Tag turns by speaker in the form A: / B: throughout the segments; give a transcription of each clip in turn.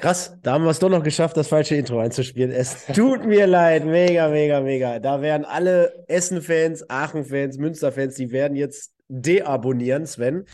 A: Krass, da haben wir es doch noch geschafft, das falsche Intro einzuspielen. Es tut mir leid, mega, mega, mega. Da werden alle Essen-Fans, Aachen-Fans, Münster-Fans, die werden jetzt deabonnieren, Sven.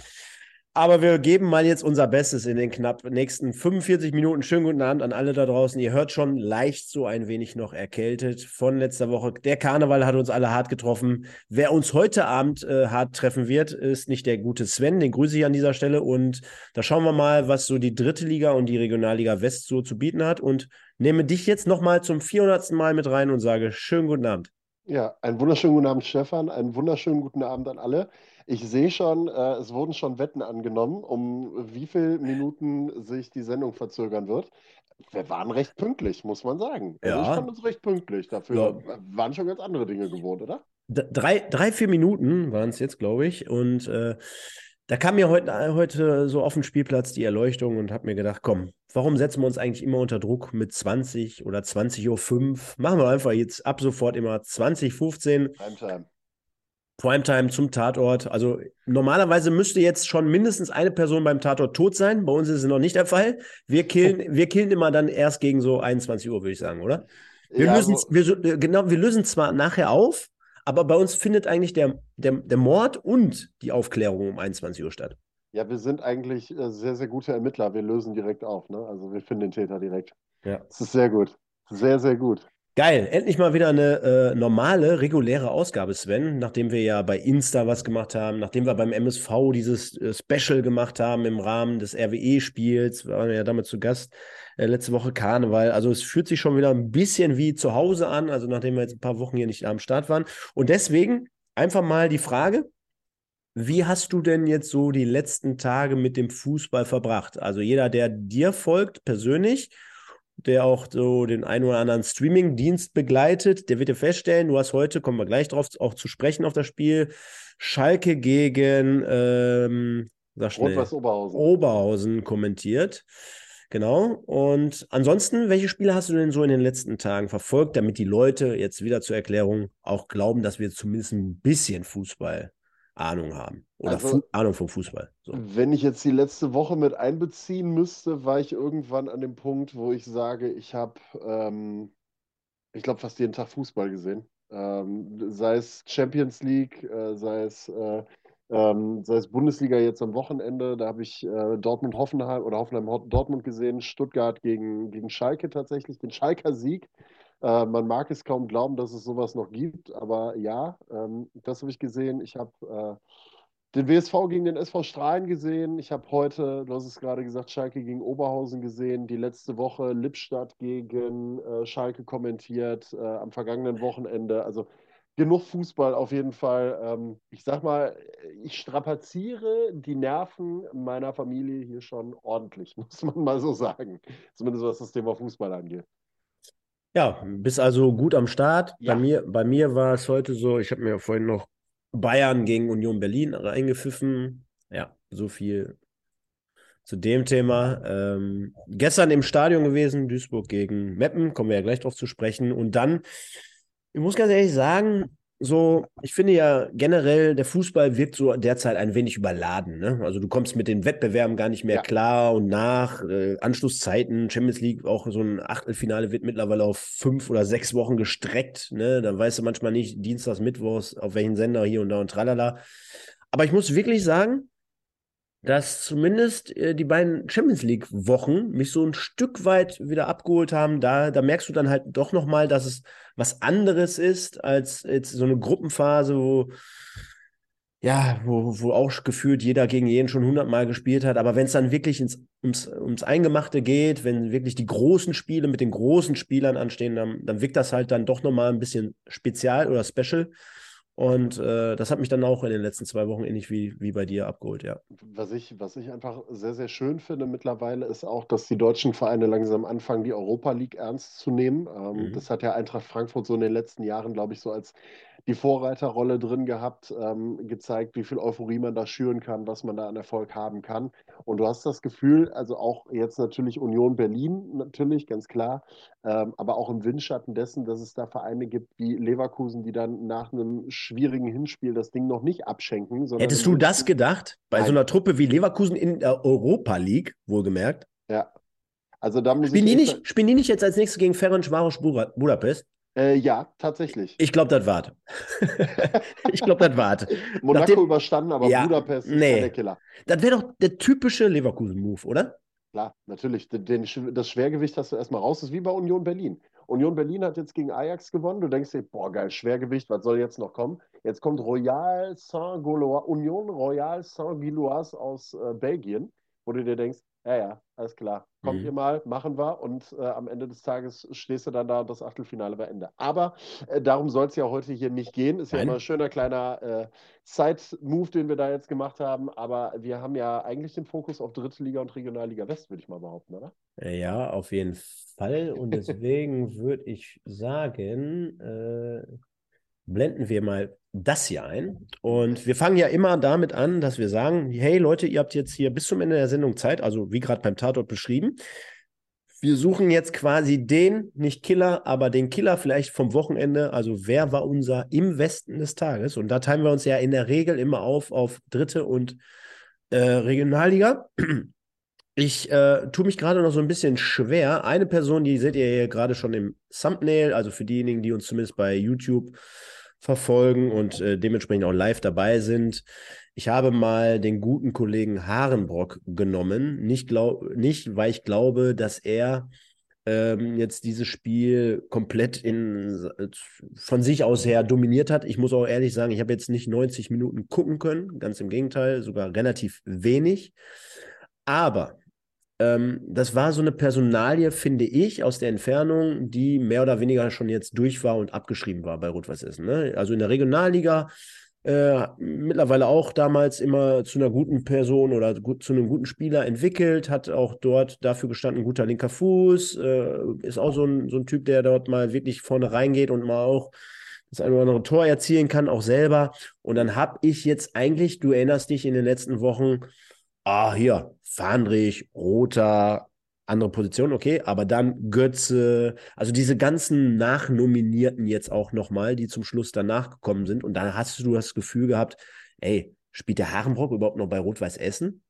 A: Aber wir geben mal jetzt unser Bestes in den knapp nächsten 45 Minuten. Schönen guten Abend an alle da draußen. Ihr hört schon leicht so ein wenig noch erkältet von letzter Woche. Der Karneval hat uns alle hart getroffen. Wer uns heute Abend äh, hart treffen wird, ist nicht der gute Sven. Den grüße ich an dieser Stelle. Und da schauen wir mal, was so die dritte Liga und die Regionalliga West so zu bieten hat. Und nehme dich jetzt nochmal zum 400. Mal mit rein und sage schönen guten Abend.
B: Ja, einen wunderschönen guten Abend, Stefan. Einen wunderschönen guten Abend an alle. Ich sehe schon, äh, es wurden schon Wetten angenommen, um wie viele Minuten sich die Sendung verzögern wird. Wir waren recht pünktlich, muss man sagen. Also ich
A: Ja,
B: fand uns recht pünktlich. Dafür
A: ja.
B: waren schon ganz andere Dinge gewohnt, oder?
A: Drei, drei, vier Minuten waren es jetzt, glaube ich. Und äh, da kam mir heute, heute so auf den Spielplatz die Erleuchtung und habe mir gedacht, komm, warum setzen wir uns eigentlich immer unter Druck mit 20 oder 20.05 Uhr? Machen wir einfach jetzt ab sofort immer 20.15 Uhr.
B: Primetime.
A: Zum Tatort. Also normalerweise müsste jetzt schon mindestens eine Person beim Tatort tot sein. Bei uns ist es noch nicht der Fall. Wir killen, wir killen immer dann erst gegen so 21 Uhr, würde ich sagen, oder? Wir
B: Ja,
A: lösen,
B: so,
A: wir, äh, genau, wir lösen zwar nachher auf, aber bei uns findet eigentlich der, der, der Mord und die Aufklärung um 21 Uhr statt.
B: ja, wir sind eigentlich äh, sehr, sehr gute Ermittler. Wir lösen direkt auf, ne? Also wir finden den Täter direkt.
A: Ja.
B: Das ist sehr gut. Sehr, sehr gut.
A: Geil, endlich mal wieder eine äh, normale, reguläre Ausgabe, Sven, nachdem wir ja bei Insta was gemacht haben, nachdem wir beim MSV dieses äh, Special gemacht haben im Rahmen des RWE-Spiels, wir waren ja damit zu Gast, äh, letzte Woche Karneval. Also es fühlt sich schon wieder ein bisschen wie zu Hause an, also nachdem wir jetzt ein paar Wochen hier nicht am Start waren. Und deswegen einfach mal die Frage, wie hast du denn jetzt so die letzten Tage mit dem Fußball verbracht? Also jeder, der dir folgt, persönlich, der auch so den einen oder anderen Streaming-Dienst begleitet, der wird dir feststellen, du hast heute, kommen wir gleich drauf, auch zu sprechen auf das Spiel, Schalke gegen, ähm, sag schnell,
B: Oberhausen.
A: Oberhausen kommentiert. Genau. Und ansonsten, welche Spiele hast du denn so in den letzten Tagen verfolgt, damit die Leute jetzt wieder zur Erklärung auch glauben, dass wir zumindest ein bisschen Fußball Ahnung haben oder
B: Also-
A: Ahnung vom Fußball. So.
B: Wenn ich jetzt die letzte Woche mit einbeziehen müsste, war ich irgendwann an dem Punkt, wo ich sage, ich habe, ähm, ich glaube, fast jeden Tag Fußball gesehen. Ähm, sei es Champions League, äh, sei es, äh, ähm, sei es Bundesliga jetzt am Wochenende. Da habe ich äh, Dortmund-Hoffenheim oder Hoffenheim-Dortmund gesehen, Stuttgart gegen, gegen Schalke tatsächlich, den Schalker Sieg. Äh, man mag es kaum glauben, dass es sowas noch gibt, aber ja, ähm, das habe ich gesehen. Ich habe äh, den WSV gegen den SV Strahlen gesehen. Ich habe heute, du hast es gerade gesagt, Schalke gegen Oberhausen gesehen. Die letzte Woche Lippstadt gegen äh, Schalke kommentiert, äh, am vergangenen Wochenende. Also genug Fußball auf jeden Fall. Ähm, ich sag mal, ich strapaziere die Nerven meiner Familie hier schon ordentlich, muss man mal so sagen. Zumindest was das Thema Fußball angeht.
A: Ja, bist also gut am Start.
B: Ja.
A: Bei mir, bei mir war es heute so, ich habe mir vorhin noch Bayern gegen Union Berlin reingepfiffen. Ja, so viel zu dem Thema. Ähm, gestern im Stadion gewesen, Duisburg gegen Meppen, kommen wir ja gleich drauf zu sprechen. Und dann, ich muss ganz ehrlich sagen, so, ich finde ja generell, der Fußball wirkt so derzeit ein wenig überladen. Ne? Also du kommst mit den Wettbewerben gar nicht mehr
B: Ja.
A: klar und nach. Äh, Anschlusszeiten, Champions League, auch so ein Achtelfinale wird mittlerweile auf fünf oder sechs Wochen gestreckt. Ne? Da weißt du manchmal nicht, Dienstags, Mittwochs, auf welchen Sender hier und da und tralala. Aber ich muss wirklich sagen, dass zumindest äh, die beiden Champions League-Wochen mich so ein Stück weit wieder abgeholt haben. Da, da merkst du dann halt doch nochmal, dass es was anderes ist als jetzt so eine Gruppenphase, wo, ja, wo, wo auch gefühlt jeder gegen jeden schon hundertmal gespielt hat. Aber wenn es dann wirklich ins, ums, ums Eingemachte geht, wenn wirklich die großen Spiele mit den großen Spielern anstehen, dann, dann wirkt das halt dann doch nochmal ein bisschen spezial oder special. Und äh, das hat mich dann auch in den letzten zwei Wochen ähnlich wie, wie bei dir abgeholt, ja.
B: Was ich, was ich einfach sehr, sehr schön finde mittlerweile, ist auch, dass die deutschen Vereine langsam anfangen, die Europa League ernst zu nehmen. Ähm,
A: Mhm.
B: Das hat ja Eintracht Frankfurt so in den letzten Jahren, glaube ich, so als die Vorreiterrolle drin gehabt, ähm, gezeigt, wie viel Euphorie man da schüren kann, was man da an Erfolg haben kann. Und du hast das Gefühl, also auch jetzt natürlich Union Berlin, natürlich, ganz klar, ähm, aber auch im Windschatten dessen, dass es da Vereine gibt wie Leverkusen, die dann nach einem schwierigen Hinspiel das Ding noch nicht abschenken,
A: Hättest du das gedacht? Bei so
B: Nein.
A: einer Truppe wie Leverkusen in der Europa League, wohlgemerkt?
B: Ja. Also da muss
A: Spielen die, nicht, spielen die nicht jetzt als nächstes gegen Ferencvaros Buda- Budapest?
B: Äh, ja, tatsächlich.
A: Ich glaube, das war's. ich glaube, das war's.
B: Monaco
A: nachdem-
B: überstanden, aber
A: Ja,
B: Budapest ist
A: nee.
B: ja der Killer.
A: Das wäre doch der typische Leverkusen-Move, oder?
B: Klar, natürlich. Den, das Schwergewicht hast du erstmal raus. Das ist wie bei Union Berlin. Union Berlin hat jetzt gegen Ajax gewonnen. Du denkst dir, boah, geil, Schwergewicht, was soll jetzt noch kommen? Jetzt kommt Royal Saint-Gaulois, Union Royal Saint-Gilloise aus äh, Belgien, wo du dir denkst, ja, ja, alles klar, kommt
A: Mhm.
B: ihr mal, machen wir und äh, am Ende des Tages stehst du dann da und das Achtelfinale bei Ende. Aber äh, darum soll es ja heute hier nicht gehen. Ist ja
A: Nein.
B: immer ein schöner kleiner äh, Side-Move, den wir da jetzt gemacht haben. Aber wir haben ja eigentlich den Fokus auf Dritte Liga und Regionalliga West, würde ich mal behaupten, oder?
A: Ja, auf jeden Fall. Und deswegen würde ich sagen, äh, blenden wir mal das hier ein. Und wir fangen ja immer damit an, dass wir sagen, hey Leute, ihr habt jetzt hier bis zum Ende der Sendung Zeit, also wie gerade beim Tatort beschrieben. Wir suchen jetzt quasi den, nicht Killer, aber den Killer vielleicht vom Wochenende. Also wer war unser im Westen des Tages? Und da teilen wir uns ja in der Regel immer auf auf dritte und äh, Regionalliga. Ich äh, tue mich gerade noch so ein bisschen schwer. Eine Person, die seht ihr hier gerade schon im Thumbnail, also für diejenigen, die uns zumindest bei YouTube verfolgen und äh, dementsprechend auch live dabei sind. Ich habe mal den guten Kollegen Harenbrock genommen, nicht, glaub, nicht weil ich glaube, dass er ähm, jetzt dieses Spiel komplett in, von sich aus her dominiert hat. Ich muss auch ehrlich sagen, ich habe jetzt nicht 90 Minuten gucken können, ganz im Gegenteil, sogar relativ wenig. Aber ähm, das war so eine Personalie, finde ich, aus der Entfernung, die mehr oder weniger schon jetzt durch war und abgeschrieben war bei Rot-Weiß Essen. Ne? Also in der Regionalliga äh, mittlerweile auch damals immer zu einer guten Person oder gut, zu einem guten Spieler entwickelt, hat auch dort dafür gestanden, guter linker Fuß, äh, ist auch so ein, so ein Typ, der dort mal wirklich vorne reingeht und mal auch das ein oder andere Tor erzielen kann, auch selber. Und dann habe ich jetzt eigentlich, du erinnerst dich in den letzten Wochen, ah, hier, Fahndrich, Roter, andere Position, okay, aber dann Götze, also diese ganzen Nachnominierten jetzt auch nochmal, die zum Schluss danach gekommen sind. Und dann hast du das Gefühl gehabt, ey, spielt der Harenbrock überhaupt noch bei Rot-Weiß Essen?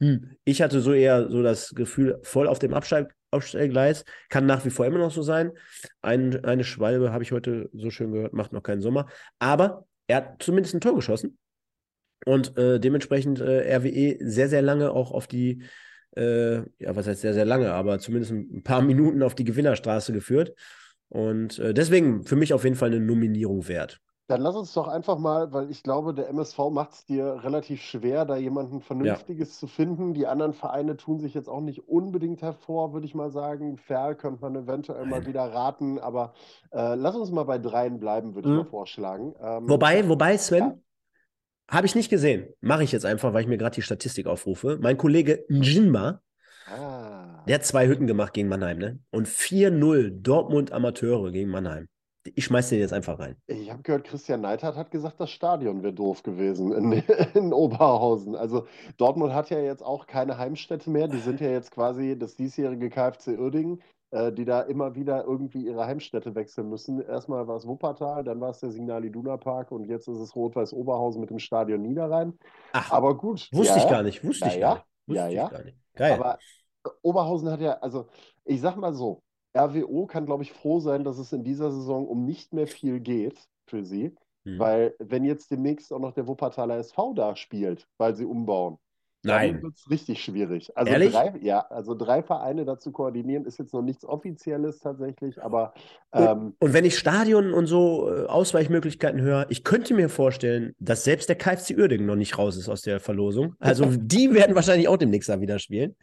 A: Hm. Ich hatte so eher so das Gefühl, voll auf dem Absteig, Aufstellgleis, kann nach wie vor immer noch so sein. Ein, eine Schwalbe habe ich heute so schön gehört, macht noch keinen Sommer. Aber er hat zumindest ein Tor geschossen und äh, dementsprechend äh, RWE sehr, sehr lange auch auf die, äh, ja, was heißt sehr, sehr lange, aber zumindest ein paar Minuten auf die Gewinnerstraße geführt. Und äh, deswegen für mich auf jeden Fall eine Nominierung wert.
B: Dann lass uns doch einfach mal, weil ich glaube, der MSV macht es dir relativ schwer, da jemanden Vernünftiges zu finden. Die anderen Vereine tun sich jetzt auch nicht unbedingt hervor, würde ich mal sagen. Ferl könnte man eventuell mal
A: Nein.
B: wieder raten, aber äh, lass uns mal bei dreien bleiben, würde ich
A: Mhm.
B: mal vorschlagen. Ähm,
A: Wobei, wobei, Sven,
B: Ja.
A: Habe ich nicht gesehen. Mache ich jetzt einfach, weil ich mir gerade die Statistik aufrufe. Mein Kollege Njinma,
B: Ah,
A: der hat zwei Hütten gemacht gegen Mannheim, ne? Und 4-0 Dortmund Amateure gegen Mannheim. Ich schmeiß den jetzt einfach rein.
B: ich habe gehört, Christian Neidhardt hat gesagt, das Stadion wäre doof gewesen in, in Oberhausen. Also Dortmund hat ja jetzt auch keine Heimstätte mehr. Die sind ja jetzt quasi das diesjährige KfC Uerdingen, die da immer wieder irgendwie ihre Heimstätte wechseln müssen. Erstmal war es Wuppertal, dann war es der Signal Iduna Park und jetzt ist es Rot-Weiß Oberhausen mit dem Stadion Niederrhein.
A: Ach,
B: Aber gut,
A: wusste
B: ja,
A: ich gar nicht. Wusste ich gar nicht.
B: Ja, ja.
A: nicht. Geil.
B: Aber Oberhausen hat ja, also ich sag mal so, RWO kann, glaube ich, froh sein, dass es in dieser Saison um nicht mehr viel geht für sie.
A: Hm.
B: Weil wenn jetzt demnächst auch noch der Wuppertaler SV da spielt, weil sie umbauen,
A: Nein.
B: wird es richtig schwierig. Also
A: Ehrlich?
B: drei, ja, also drei Vereine dazu koordinieren, ist jetzt noch nichts Offizielles tatsächlich, aber
A: Und,
B: ähm,
A: und wenn ich Stadion und so äh, Ausweichmöglichkeiten höre, ich könnte mir vorstellen, dass selbst der KFC Uerdingen noch nicht raus ist aus der Verlosung. Also die werden wahrscheinlich auch demnächst da wieder spielen.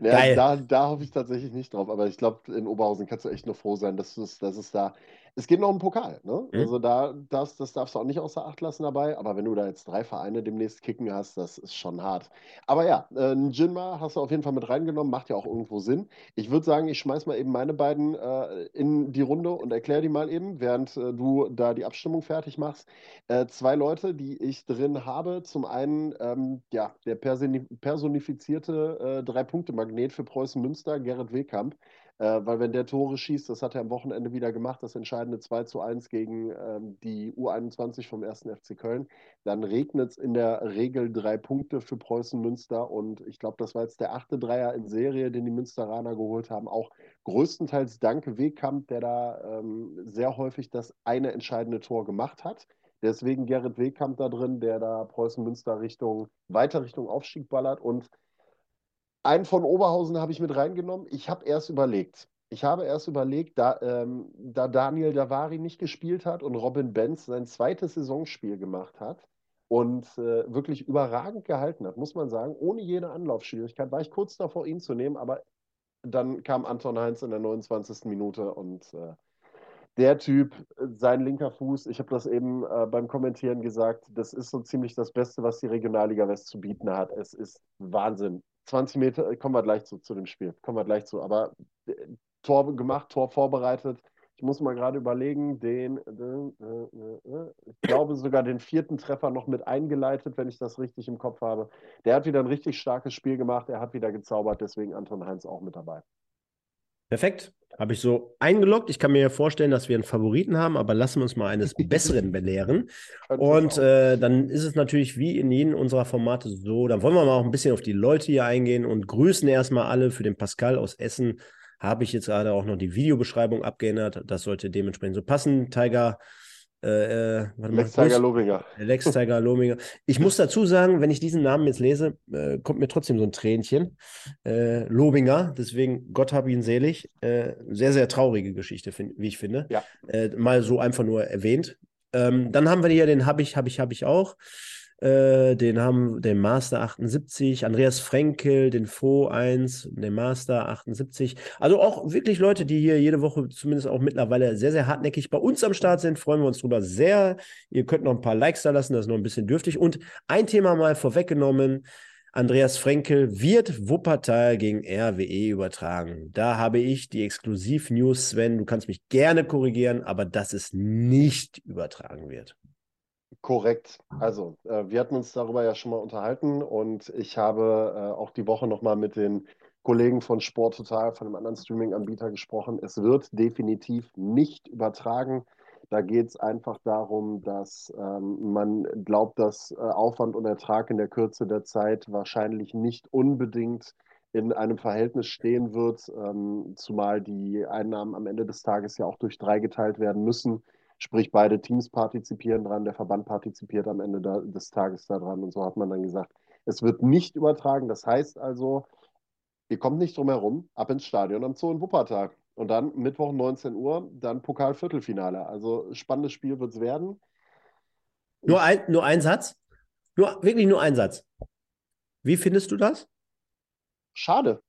B: Ja,
A: Geil.
B: da, da hoffe ich tatsächlich nicht drauf, aber ich glaube, in Oberhausen kannst du echt nur froh sein, dass dass es da. Es geht noch um Pokal, ne?
A: Mhm.
B: Also da, das, das darfst du auch nicht außer Acht lassen dabei, aber wenn du da jetzt drei Vereine demnächst kicken hast, das ist schon hart. Aber ja, äh, ein Jinma hast du auf jeden Fall mit reingenommen, macht ja auch irgendwo Sinn. Ich würde sagen, ich schmeiß mal eben meine beiden äh, in die Runde und erkläre die mal eben, während äh, du da die Abstimmung fertig machst. Äh, zwei Leute, die ich drin habe. Zum einen, ähm, ja, der personi personifizierte äh, Drei-Punkte-Magnet für Preußen Münster, Gerrit Wehkamp. Äh, weil wenn der Tore schießt, das hat er am Wochenende wieder gemacht, das entscheidende 2 zu 1 gegen ähm, die U21 vom 1. FC Köln, dann regnet es in der Regel drei Punkte für Preußen Münster. Und ich glaube, das war jetzt der achte Dreier in Serie, den die Münsteraner geholt haben. Auch größtenteils dank Wegkamp, der da ähm, sehr häufig das eine entscheidende Tor gemacht hat. Deswegen Gerrit Wegkamp da drin, der da Preußen Münster Richtung, weiter Richtung Aufstieg ballert. Und einen von Oberhausen habe ich mit reingenommen. Ich habe erst überlegt. Ich habe erst überlegt, da, ähm, da Daniel Davari nicht gespielt hat und Robin Benz sein zweites Saisonspiel gemacht hat und äh, wirklich überragend gehalten hat, muss man sagen, ohne jede Anlaufschwierigkeit, war ich kurz davor, ihn zu nehmen, aber dann kam Anton Heinz in der 29. Minute und äh, der Typ, sein linker Fuß, ich habe das eben äh, beim Kommentieren gesagt, das ist so ziemlich das Beste, was die Regionalliga West zu bieten hat. Es ist Wahnsinn. 20 Meter, äh, kommen wir gleich zu, zu dem Spiel, kommen wir gleich zu. Aber äh, Tor gemacht, Tor vorbereitet. Ich muss mal gerade überlegen, den, den äh, äh, ich glaube sogar den vierten Treffer noch mit eingeleitet, wenn ich das richtig im Kopf habe. Der hat wieder ein richtig starkes Spiel gemacht, er hat wieder gezaubert, deswegen Anton Heinz auch mit dabei.
A: Perfekt. Habe ich so eingeloggt. Ich kann mir vorstellen, dass wir einen Favoriten haben, aber lassen wir uns mal eines Besseren belehren. Und äh, dann ist es natürlich wie in jedem unserer Formate so. Dann wollen wir mal auch ein bisschen auf die Leute hier eingehen und grüßen erstmal alle. Für den Pascal aus Essen habe ich jetzt gerade auch noch die Videobeschreibung abgeändert. Das sollte dementsprechend so passen. Tiger
B: äh, äh Lex Tiger Lobinger.
A: Lex Tiger Lobinger. Ich muss dazu sagen, wenn ich diesen Namen jetzt lese, äh, kommt mir trotzdem so ein Tränchen. Äh, Lobinger, deswegen Gott hab ihn selig. Äh, sehr, sehr traurige Geschichte, find, wie ich finde.
B: Ja.
A: Äh, mal so einfach nur erwähnt. Ähm, dann haben wir hier den Hab ich, hab ich, hab ich auch. Äh, den haben den Master 78, Andreas Frenkel, den Fo 1, den Master 78. Also auch wirklich Leute, die hier jede Woche zumindest auch mittlerweile sehr, sehr hartnäckig bei uns am Start sind. Freuen wir uns drüber sehr. Ihr könnt noch ein paar Likes da lassen, das ist noch ein bisschen dürftig. Und ein Thema mal vorweggenommen. Andreas Frenkel wird Wuppertal gegen RWE übertragen. Da habe ich die Exklusiv-News, Sven. Du kannst mich gerne korrigieren, aber dass es nicht übertragen wird.
B: Korrekt. Also, äh, wir hatten uns darüber ja schon mal unterhalten und ich habe äh, auch die Woche nochmal mit den Kollegen von Sport Total, von einem anderen Streaming-Anbieter gesprochen. Es wird definitiv nicht übertragen. Da geht es einfach darum, dass ähm, man glaubt, dass äh, Aufwand und Ertrag in der Kürze der Zeit wahrscheinlich nicht unbedingt in einem Verhältnis stehen wird, ähm, zumal die Einnahmen am Ende des Tages ja auch durch drei geteilt werden müssen. Sprich, beide Teams partizipieren dran, der Verband partizipiert am Ende da, des Tages daran. Und so hat man dann gesagt, es wird nicht übertragen. Das heißt also, ihr kommt nicht drum herum, ab ins Stadion am Zoo in Wuppertal. Und dann Mittwoch 19 Uhr, dann Pokal-Viertelfinale. Also spannendes Spiel wird es werden.
A: Nur ein, nur ein Satz? Nur, wirklich nur ein Satz. Wie findest du das?
B: Schade.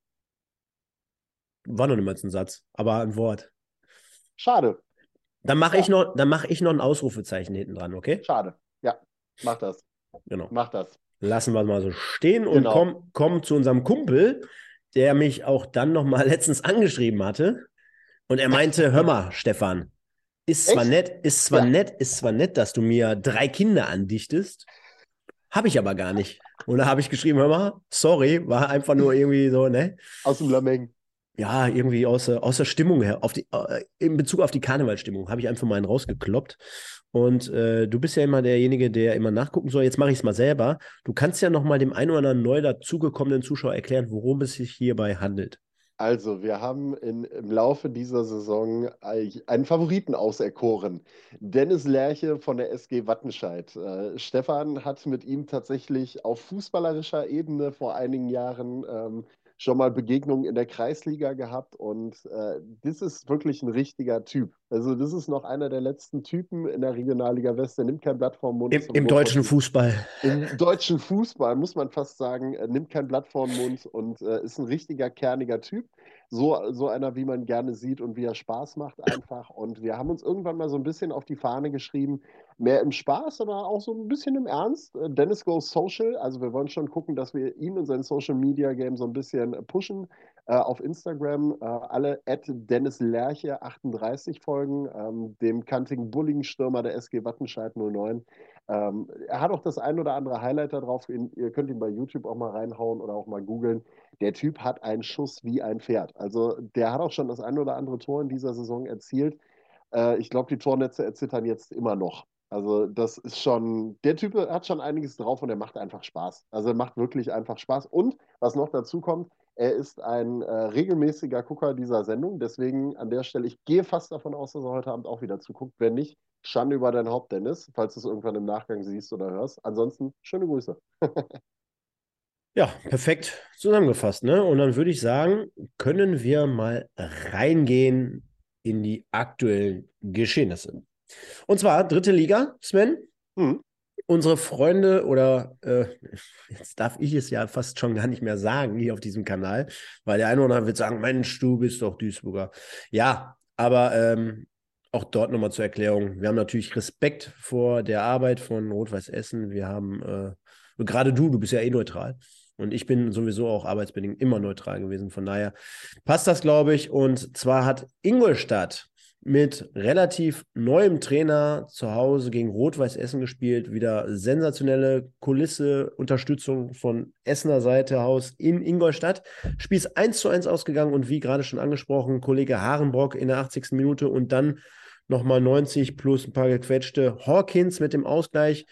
A: War noch niemals ein Satz, aber ein Wort.
B: Schade.
A: Dann mache ja. ich, noch, mach ich noch ein Ausrufezeichen hinten dran, okay?
B: Schade. Ja, mach das.
A: Genau.
B: Mach das.
A: Lassen wir mal so stehen und genau. kommen komm zu unserem Kumpel, der mich auch dann noch mal letztens angeschrieben hatte. Und er meinte, hör mal, Stefan, ist zwar nett, ist zwar ja. nett, ist zwar nett, dass du mir drei Kinder andichtest, habe ich aber gar nicht. Und da habe ich geschrieben, hör mal, sorry, war einfach nur irgendwie so, ne?
B: Aus dem Lameng
A: ja, irgendwie aus, aus der Stimmung her, auf die, äh, in Bezug auf die Karnevalstimmung, habe ich einfach mal einen rausgekloppt. Und äh, du bist ja immer derjenige, der immer nachgucken soll. Jetzt mache ich es mal selber. Du kannst ja noch mal dem einen oder anderen neu dazugekommenen Zuschauer erklären, worum es sich hierbei handelt.
B: Also, wir haben in, im Laufe dieser Saison einen Favoriten auserkoren. Dennis Lerche von der SG Wattenscheid. Äh, Stefan hat mit ihm tatsächlich auf fußballerischer Ebene vor einigen Jahren ähm, schon mal Begegnungen in der Kreisliga gehabt und äh, das ist wirklich ein richtiger Typ. Also das ist noch einer der letzten Typen in der Regionalliga West. Der nimmt kein Blatt vom Mund.
A: Im, im deutschen Fußball.
B: Im deutschen Fußball muss man fast sagen, er nimmt kein Blatt den Mund und äh, ist ein richtiger kerniger Typ so, so einer, wie man gerne sieht und wie er Spaß macht einfach. Und wir haben uns irgendwann mal so ein bisschen auf die Fahne geschrieben, mehr im Spaß, aber auch so ein bisschen im Ernst. Äh, Dennis Goes Social, also wir wollen schon gucken, dass wir ihn und sein Social Media Game so ein bisschen pushen. Äh, auf Instagram äh, alle at Dennis Lerche 38 folgen, ähm, dem kantigen Bulling-Stürmer der SG Wattenscheid 09. Ähm, er hat auch das ein oder andere Highlight da drauf. Ihr könnt ihn bei YouTube auch mal reinhauen oder auch mal googeln. Der Typ hat einen Schuss wie ein Pferd. Also der hat auch schon das ein oder andere Tor in dieser Saison erzielt. Äh, ich glaube, die Tornetze erzittern jetzt immer noch. Also das ist schon, der Typ hat schon einiges drauf und er macht einfach Spaß. Also er macht wirklich einfach Spaß. Und was noch dazu kommt, er ist ein äh, regelmäßiger Gucker dieser Sendung. Deswegen an der Stelle, ich gehe fast davon aus, dass er heute Abend auch wieder zuguckt. Wenn nicht, Schande über dein Haupt, Dennis, falls du es irgendwann im Nachgang siehst oder hörst. Ansonsten, schöne Grüße.
A: ja, perfekt zusammengefasst. Ne? Und dann würde ich sagen, können wir mal reingehen in die aktuellen Geschehnisse. Und zwar dritte Liga, Sven. Hm. Unsere Freunde oder äh, jetzt darf ich es ja fast schon gar nicht mehr sagen hier auf diesem Kanal, weil der eine oder andere wird sagen, Mensch, du bist doch Duisburger. Ja, aber ähm, auch dort nochmal zur Erklärung. Wir haben natürlich Respekt vor der Arbeit von Rot-Weiß Essen. Wir haben, äh, gerade du, du bist ja eh neutral. Und ich bin sowieso auch arbeitsbedingt immer neutral gewesen. Von daher passt das, glaube ich. Und zwar hat Ingolstadt mit relativ neuem Trainer zu Hause gegen Rot-Weiß Essen gespielt. Wieder sensationelle Kulisse, Unterstützung von Essener Seite aus in Ingolstadt. Spiel ist 1 zu 1 ausgegangen und wie gerade schon angesprochen, Kollege Harenbrock in der 80. Minute und dann nochmal 90 plus ein paar gequetschte Hawkins mit dem Ausgleich.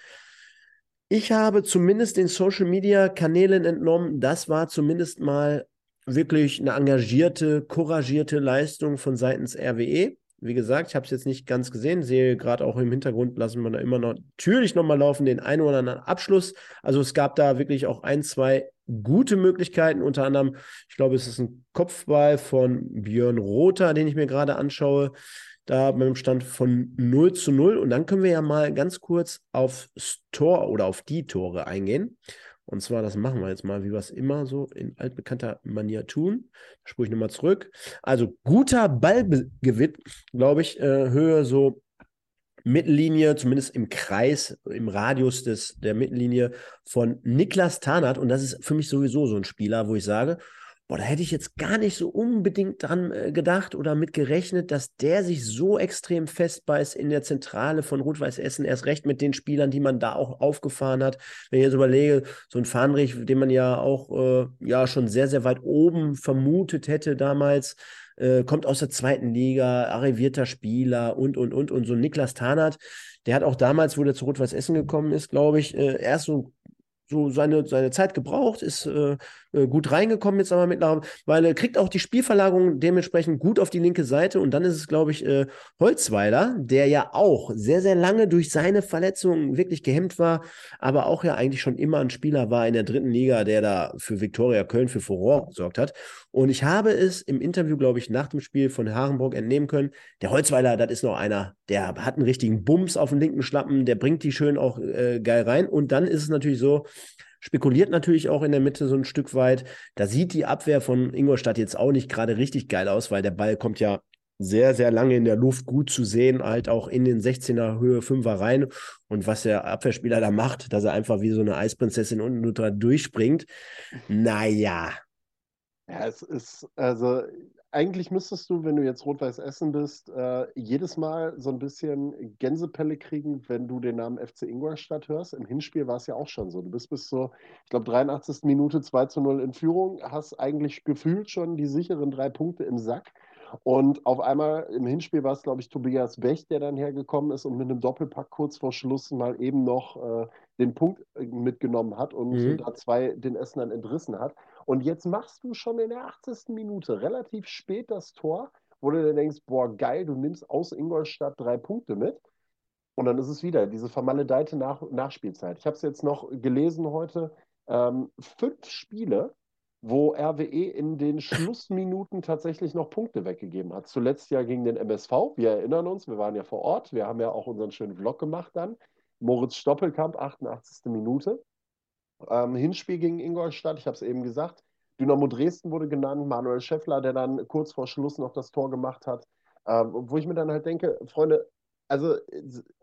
A: Ich habe zumindest den Social Media Kanälen entnommen, das war zumindest mal wirklich eine engagierte, couragierte Leistung von seitens RWE. Wie gesagt, ich habe es jetzt nicht ganz gesehen, sehe gerade auch im Hintergrund, lassen wir da immer noch natürlich nochmal laufen, den einen oder anderen Abschluss. Also es gab da wirklich auch ein, zwei gute Möglichkeiten. Unter anderem, ich glaube, es ist ein Kopfball von Björn Rother, den ich mir gerade anschaue. Da mit dem Stand von 0 zu 0. Und dann können wir ja mal ganz kurz aufs Tor oder auf die Tore eingehen. Und zwar, das machen wir jetzt mal, wie wir es immer so in altbekannter Manier tun. Spule ich nochmal zurück. Also guter Ballgewinn, glaube ich, äh, Höhe so Mittellinie, zumindest im Kreis, im Radius des, der Mittellinie von Niklas Tarnat. Und das ist für mich sowieso so ein Spieler, wo ich sage, boah, da hätte ich jetzt gar nicht so unbedingt dran äh, gedacht oder mit gerechnet, dass der sich so extrem festbeißt in der Zentrale von Rot-Weiß Essen, erst recht mit den Spielern, die man da auch aufgefahren hat. Wenn ich jetzt überlege, so ein Fahnrich, den man ja auch äh, ja schon sehr, sehr weit oben vermutet hätte damals, äh, kommt aus der zweiten Liga, arrivierter Spieler und, und, und. Und so Niklas Tarnat, der hat auch damals, wo der zu Rot-Weiß Essen gekommen ist, glaube ich, äh, erst so so seine, seine Zeit gebraucht, ist äh, äh, gut reingekommen jetzt aber mittlerweile, kriegt auch die Spielverlagerung dementsprechend gut auf die linke Seite und dann ist es, glaube ich, äh, Holzweiler, der ja auch sehr, sehr lange durch seine Verletzungen wirklich gehemmt war, aber auch ja eigentlich schon immer ein Spieler war in der dritten Liga, der da für Viktoria Köln für Furore gesorgt hat. Und ich habe es im Interview, glaube ich, nach dem Spiel von Harenburg entnehmen können. Der Holzweiler, das ist noch einer, der hat einen richtigen Bums auf dem linken Schlappen, der bringt die schön auch äh, geil rein. Und dann ist es natürlich so, spekuliert natürlich auch in der Mitte so ein Stück weit. Da sieht die Abwehr von Ingolstadt jetzt auch nicht gerade richtig geil aus, weil der Ball kommt ja sehr, sehr lange in der Luft gut zu sehen, halt auch in den 16er Höhe 5er rein. Und was der Abwehrspieler da macht, dass er einfach wie so eine Eisprinzessin unten durchspringt, naja.
B: Ja, es ist, also eigentlich müsstest du, wenn du jetzt Rot-Weiß Essen bist, äh, jedes Mal so ein bisschen Gänsepelle kriegen, wenn du den Namen FC Ingolstadt hörst. Im Hinspiel war es ja auch schon so. Du bist bis zur, ich glaube, 83. Minute 2 zu 0 in Führung, hast eigentlich gefühlt schon die sicheren drei Punkte im Sack. Und auf einmal im Hinspiel war es, glaube ich, Tobias Bech, der dann hergekommen ist und mit einem Doppelpack kurz vor Schluss mal eben noch äh, den Punkt äh, mitgenommen hat und mhm. da zwei den Essenern entrissen hat. Und jetzt machst du schon in der 80. Minute relativ spät das Tor, wo du dann denkst, boah, geil, du nimmst aus Ingolstadt drei Punkte mit. Und dann ist es wieder diese vermaledeite Nach Nachspielzeit. Ich habe es jetzt noch gelesen heute. Ähm, fünf Spiele, wo RWE in den Schlussminuten tatsächlich noch Punkte weggegeben hat. Zuletzt ja gegen den MSV. Wir erinnern uns, wir waren ja vor Ort. Wir haben ja auch unseren schönen Vlog gemacht dann. Moritz Stoppelkamp, 88. Minute. Ähm, Hinspiel gegen Ingolstadt, ich habe es eben gesagt. Dynamo Dresden wurde genannt, Manuel Schäffler, der dann kurz vor Schluss noch das Tor gemacht hat. Ähm, wo ich mir dann halt denke, Freunde, also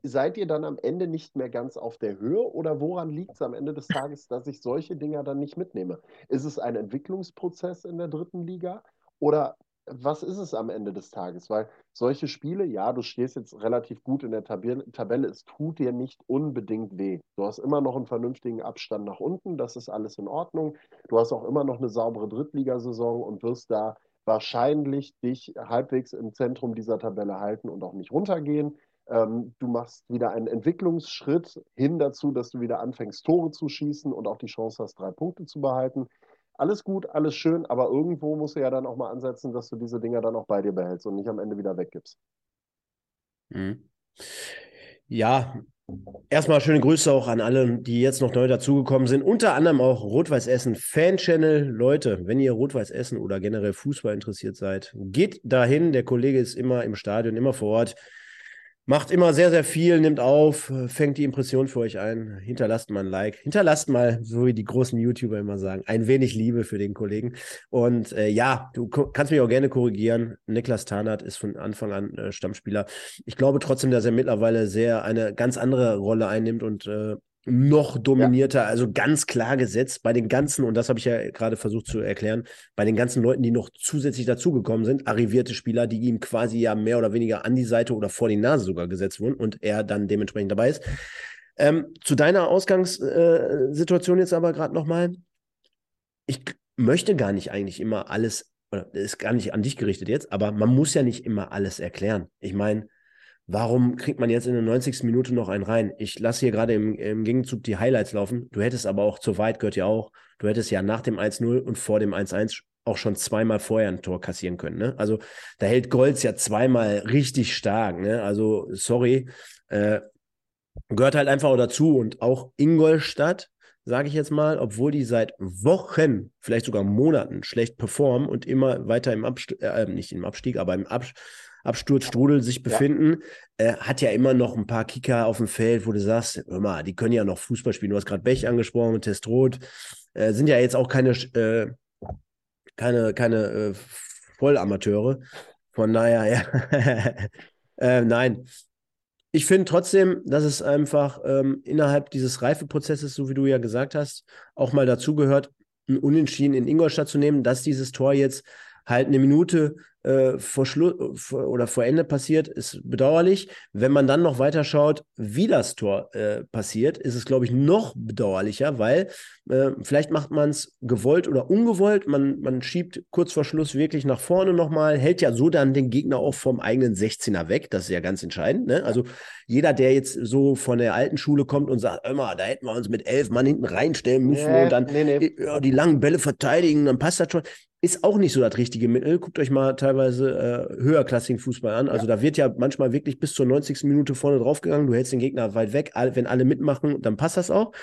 B: seid ihr dann am Ende nicht mehr ganz auf der Höhe oder woran liegt es am Ende des Tages, dass ich solche Dinger dann nicht mitnehme? Ist es ein Entwicklungsprozess in der dritten Liga oder was ist es am Ende des Tages? Weil solche Spiele, ja, du stehst jetzt relativ gut in der Tabelle, es tut dir nicht unbedingt weh. Du hast immer noch einen vernünftigen Abstand nach unten, das ist alles in Ordnung. Du hast auch immer noch eine saubere Drittligasaison und wirst da wahrscheinlich dich halbwegs im Zentrum dieser Tabelle halten und auch nicht runtergehen. Ähm, du machst wieder einen Entwicklungsschritt hin dazu, dass du wieder anfängst, Tore zu schießen und auch die Chance hast, drei Punkte zu behalten alles gut, alles schön, aber irgendwo musst du ja dann auch mal ansetzen, dass du diese Dinger dann auch bei dir behältst und nicht am Ende wieder weggibst.
A: Mhm. Ja, erstmal schöne Grüße auch an alle, die jetzt noch neu dazugekommen sind. Unter anderem auch Rot-Weiß Essen Fan-Channel. Leute, wenn ihr Rot-Weiß Essen oder generell Fußball interessiert seid, geht dahin. Der Kollege ist immer im Stadion, immer vor Ort. Macht immer sehr, sehr viel, nimmt auf, fängt die Impression für euch ein. Hinterlasst mal ein Like. Hinterlasst mal, so wie die großen YouTuber immer sagen, ein wenig Liebe für den Kollegen. Und äh, ja, du kannst mich auch gerne korrigieren. Niklas Tarnath ist von Anfang an äh, Stammspieler. Ich glaube trotzdem, dass er mittlerweile sehr eine ganz andere Rolle einnimmt und äh, noch dominierter, ja. also ganz klar gesetzt bei den ganzen, und das habe ich ja gerade versucht zu erklären, bei den ganzen Leuten, die noch zusätzlich dazugekommen sind, arrivierte Spieler, die ihm quasi ja mehr oder weniger an die Seite oder vor die Nase sogar gesetzt wurden und er dann dementsprechend dabei ist. Ähm, zu deiner Ausgangssituation jetzt aber gerade nochmal. Ich möchte gar nicht eigentlich immer alles, oder ist gar nicht an dich gerichtet jetzt, aber man muss ja nicht immer alles erklären. Ich meine, Warum kriegt man jetzt in der 90. Minute noch einen rein? Ich lasse hier gerade im, im Gegenzug die Highlights laufen. Du hättest aber auch, zur Weit gehört ja auch, du hättest ja nach dem 1-0 und vor dem 1-1 auch schon zweimal vorher ein Tor kassieren können. Ne? Also da hält Golds ja zweimal richtig stark. Ne? Also sorry, äh, gehört halt einfach dazu. Und auch Ingolstadt, sage ich jetzt mal, obwohl die seit Wochen, vielleicht sogar Monaten schlecht performen und immer weiter im Abstieg, äh, nicht im Abstieg, aber im Abstieg, Absturzstrudel sich befinden, ja. Äh, hat ja immer noch ein paar Kicker auf dem Feld, wo du sagst, hör mal, die können ja noch Fußball spielen. Du hast gerade Bech angesprochen, Testroth, äh, sind ja jetzt auch keine, äh, keine, keine äh, Vollamateure. Von daher, ja. Äh, nein. Ich finde trotzdem, dass es einfach ähm, innerhalb dieses Reifeprozesses, so wie du ja gesagt hast, auch mal dazugehört, ein Unentschieden in Ingolstadt zu nehmen, dass dieses Tor jetzt halt eine Minute äh, vor Schluss vor, oder vor Ende passiert, ist bedauerlich. Wenn man dann noch weiter schaut, wie das Tor äh, passiert, ist es, glaube ich, noch bedauerlicher, weil äh, vielleicht macht man es gewollt oder ungewollt. Man, man schiebt kurz vor Schluss wirklich nach vorne nochmal, hält ja so dann den Gegner auch vom eigenen 16er weg. Das ist ja ganz entscheidend. Ne? Also jeder, der jetzt so von der alten Schule kommt und sagt, immer, da hätten wir uns mit elf Mann hinten reinstellen müssen nee, und dann nee, nee. Ja, die langen Bälle verteidigen, dann passt das schon ist auch nicht so das richtige Mittel. Guckt euch mal teilweise äh, höherklassigen Fußball an. Also ja. da wird ja manchmal wirklich bis zur 90. Minute vorne draufgegangen. Du hältst den Gegner weit weg. Wenn alle mitmachen, dann passt das auch.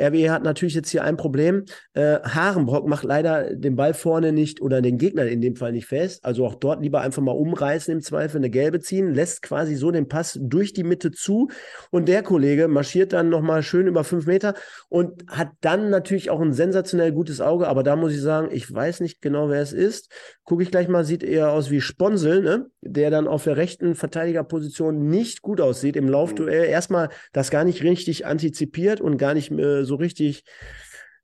A: RWE hat natürlich jetzt hier ein Problem. Äh, Harenbrock macht leider den Ball vorne nicht oder den Gegner in dem Fall nicht fest. Also auch dort lieber einfach mal umreißen im Zweifel, eine gelbe ziehen, lässt quasi so den Pass durch die Mitte zu und der Kollege marschiert dann nochmal schön über fünf Meter und hat dann natürlich auch ein sensationell gutes Auge, aber da muss ich sagen, ich weiß nicht genau, wer es ist. Gucke ich gleich mal, sieht eher aus wie Sponsel, ne? der dann auf der rechten Verteidigerposition nicht gut aussieht im Laufduell. Mhm. Erstmal das gar nicht richtig antizipiert und gar nicht äh, so richtig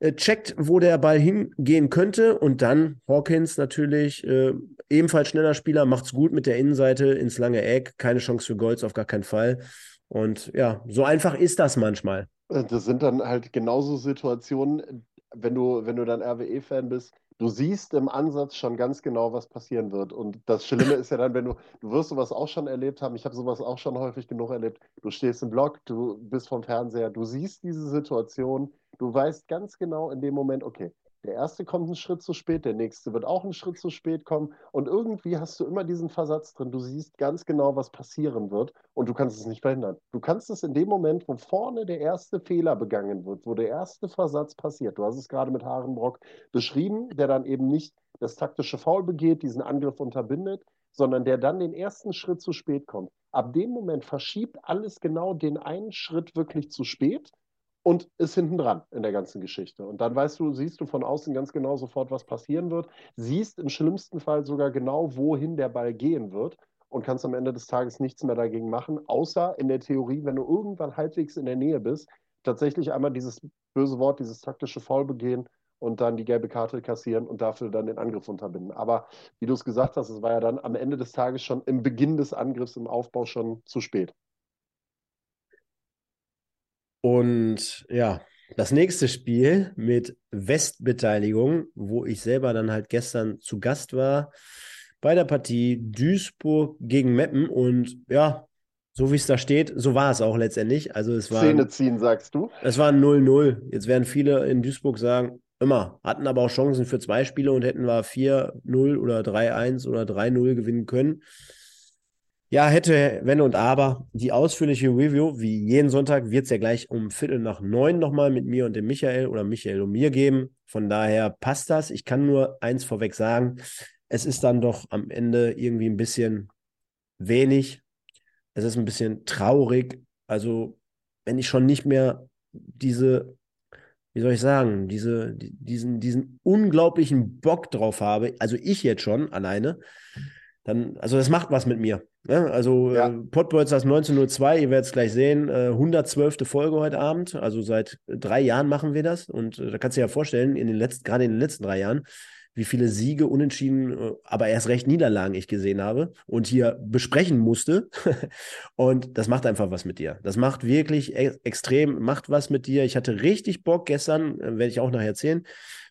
A: äh, checkt, wo der Ball hingehen könnte. Und dann Hawkins natürlich, äh, ebenfalls schneller Spieler, macht es gut mit der Innenseite ins lange Eck. Keine Chance für Golds, auf gar keinen Fall. Und ja, so einfach ist das manchmal.
B: Äh, das sind dann halt genauso Situationen, wenn du, wenn du dann RWE-Fan bist, du siehst im Ansatz schon ganz genau, was passieren wird. Und das Schlimme ist ja dann, wenn du, du wirst sowas auch schon erlebt haben, ich habe sowas auch schon häufig genug erlebt, du stehst im Block, du bist vom Fernseher, du siehst diese Situation, du weißt ganz genau in dem Moment, okay, der erste kommt einen Schritt zu spät, der nächste wird auch einen Schritt zu spät kommen. Und irgendwie hast du immer diesen Versatz drin. Du siehst ganz genau, was passieren wird und du kannst es nicht verhindern. Du kannst es in dem Moment, wo vorne der erste Fehler begangen wird, wo der erste Versatz passiert. Du hast es gerade mit Harenbrock beschrieben, der dann eben nicht das taktische Foul begeht, diesen Angriff unterbindet, sondern der dann den ersten Schritt zu spät kommt. Ab dem Moment verschiebt alles genau den einen Schritt wirklich zu spät und ist hinten dran in der ganzen Geschichte. Und dann weißt du, siehst du von außen ganz genau sofort, was passieren wird, siehst im schlimmsten Fall sogar genau, wohin der Ball gehen wird und kannst am Ende des Tages nichts mehr dagegen machen, außer in der Theorie, wenn du irgendwann halbwegs in der Nähe bist, tatsächlich einmal dieses böse Wort, dieses taktische Foul begehen und dann die gelbe Karte kassieren und dafür dann den Angriff unterbinden. Aber wie du es gesagt hast, es war ja dann am Ende des Tages schon im Beginn des Angriffs, im Aufbau schon zu spät.
A: Und ja, das nächste Spiel mit Westbeteiligung, wo ich selber dann halt gestern zu Gast war, bei der Partie Duisburg gegen Meppen. Und ja, so wie es da steht, so war es auch letztendlich. Also es war.
B: Szene ziehen, sagst du?
A: Es war 0-0. Jetzt werden viele in Duisburg sagen, immer, hatten aber auch Chancen für zwei Spiele und hätten wir 4-0 oder 3-1 oder 3-0 gewinnen können. Ja, hätte, wenn und aber. Die ausführliche Review, wie jeden Sonntag, wird es ja gleich um Viertel nach neun nochmal mit mir und dem Michael oder Michael und mir geben. Von daher passt das. Ich kann nur eins vorweg sagen. Es ist dann doch am Ende irgendwie ein bisschen wenig. Es ist ein bisschen traurig. Also, wenn ich schon nicht mehr diese, wie soll ich sagen, diese, diesen, diesen unglaublichen Bock drauf habe, also ich jetzt schon alleine, dann, also das macht was mit mir. Ne? Also ja. äh, Pottbolzers 1902, ihr werdet es gleich sehen, äh, 112. Folge heute Abend. Also seit drei Jahren machen wir das. Und äh, da kannst du dir ja vorstellen, in den letzten, gerade in den letzten drei Jahren, wie viele Siege, Unentschieden, äh, aber erst recht Niederlagen ich gesehen habe und hier besprechen musste. und das macht einfach was mit dir. Das macht wirklich e extrem, macht was mit dir. Ich hatte richtig Bock gestern, äh, werde ich auch nachher erzählen.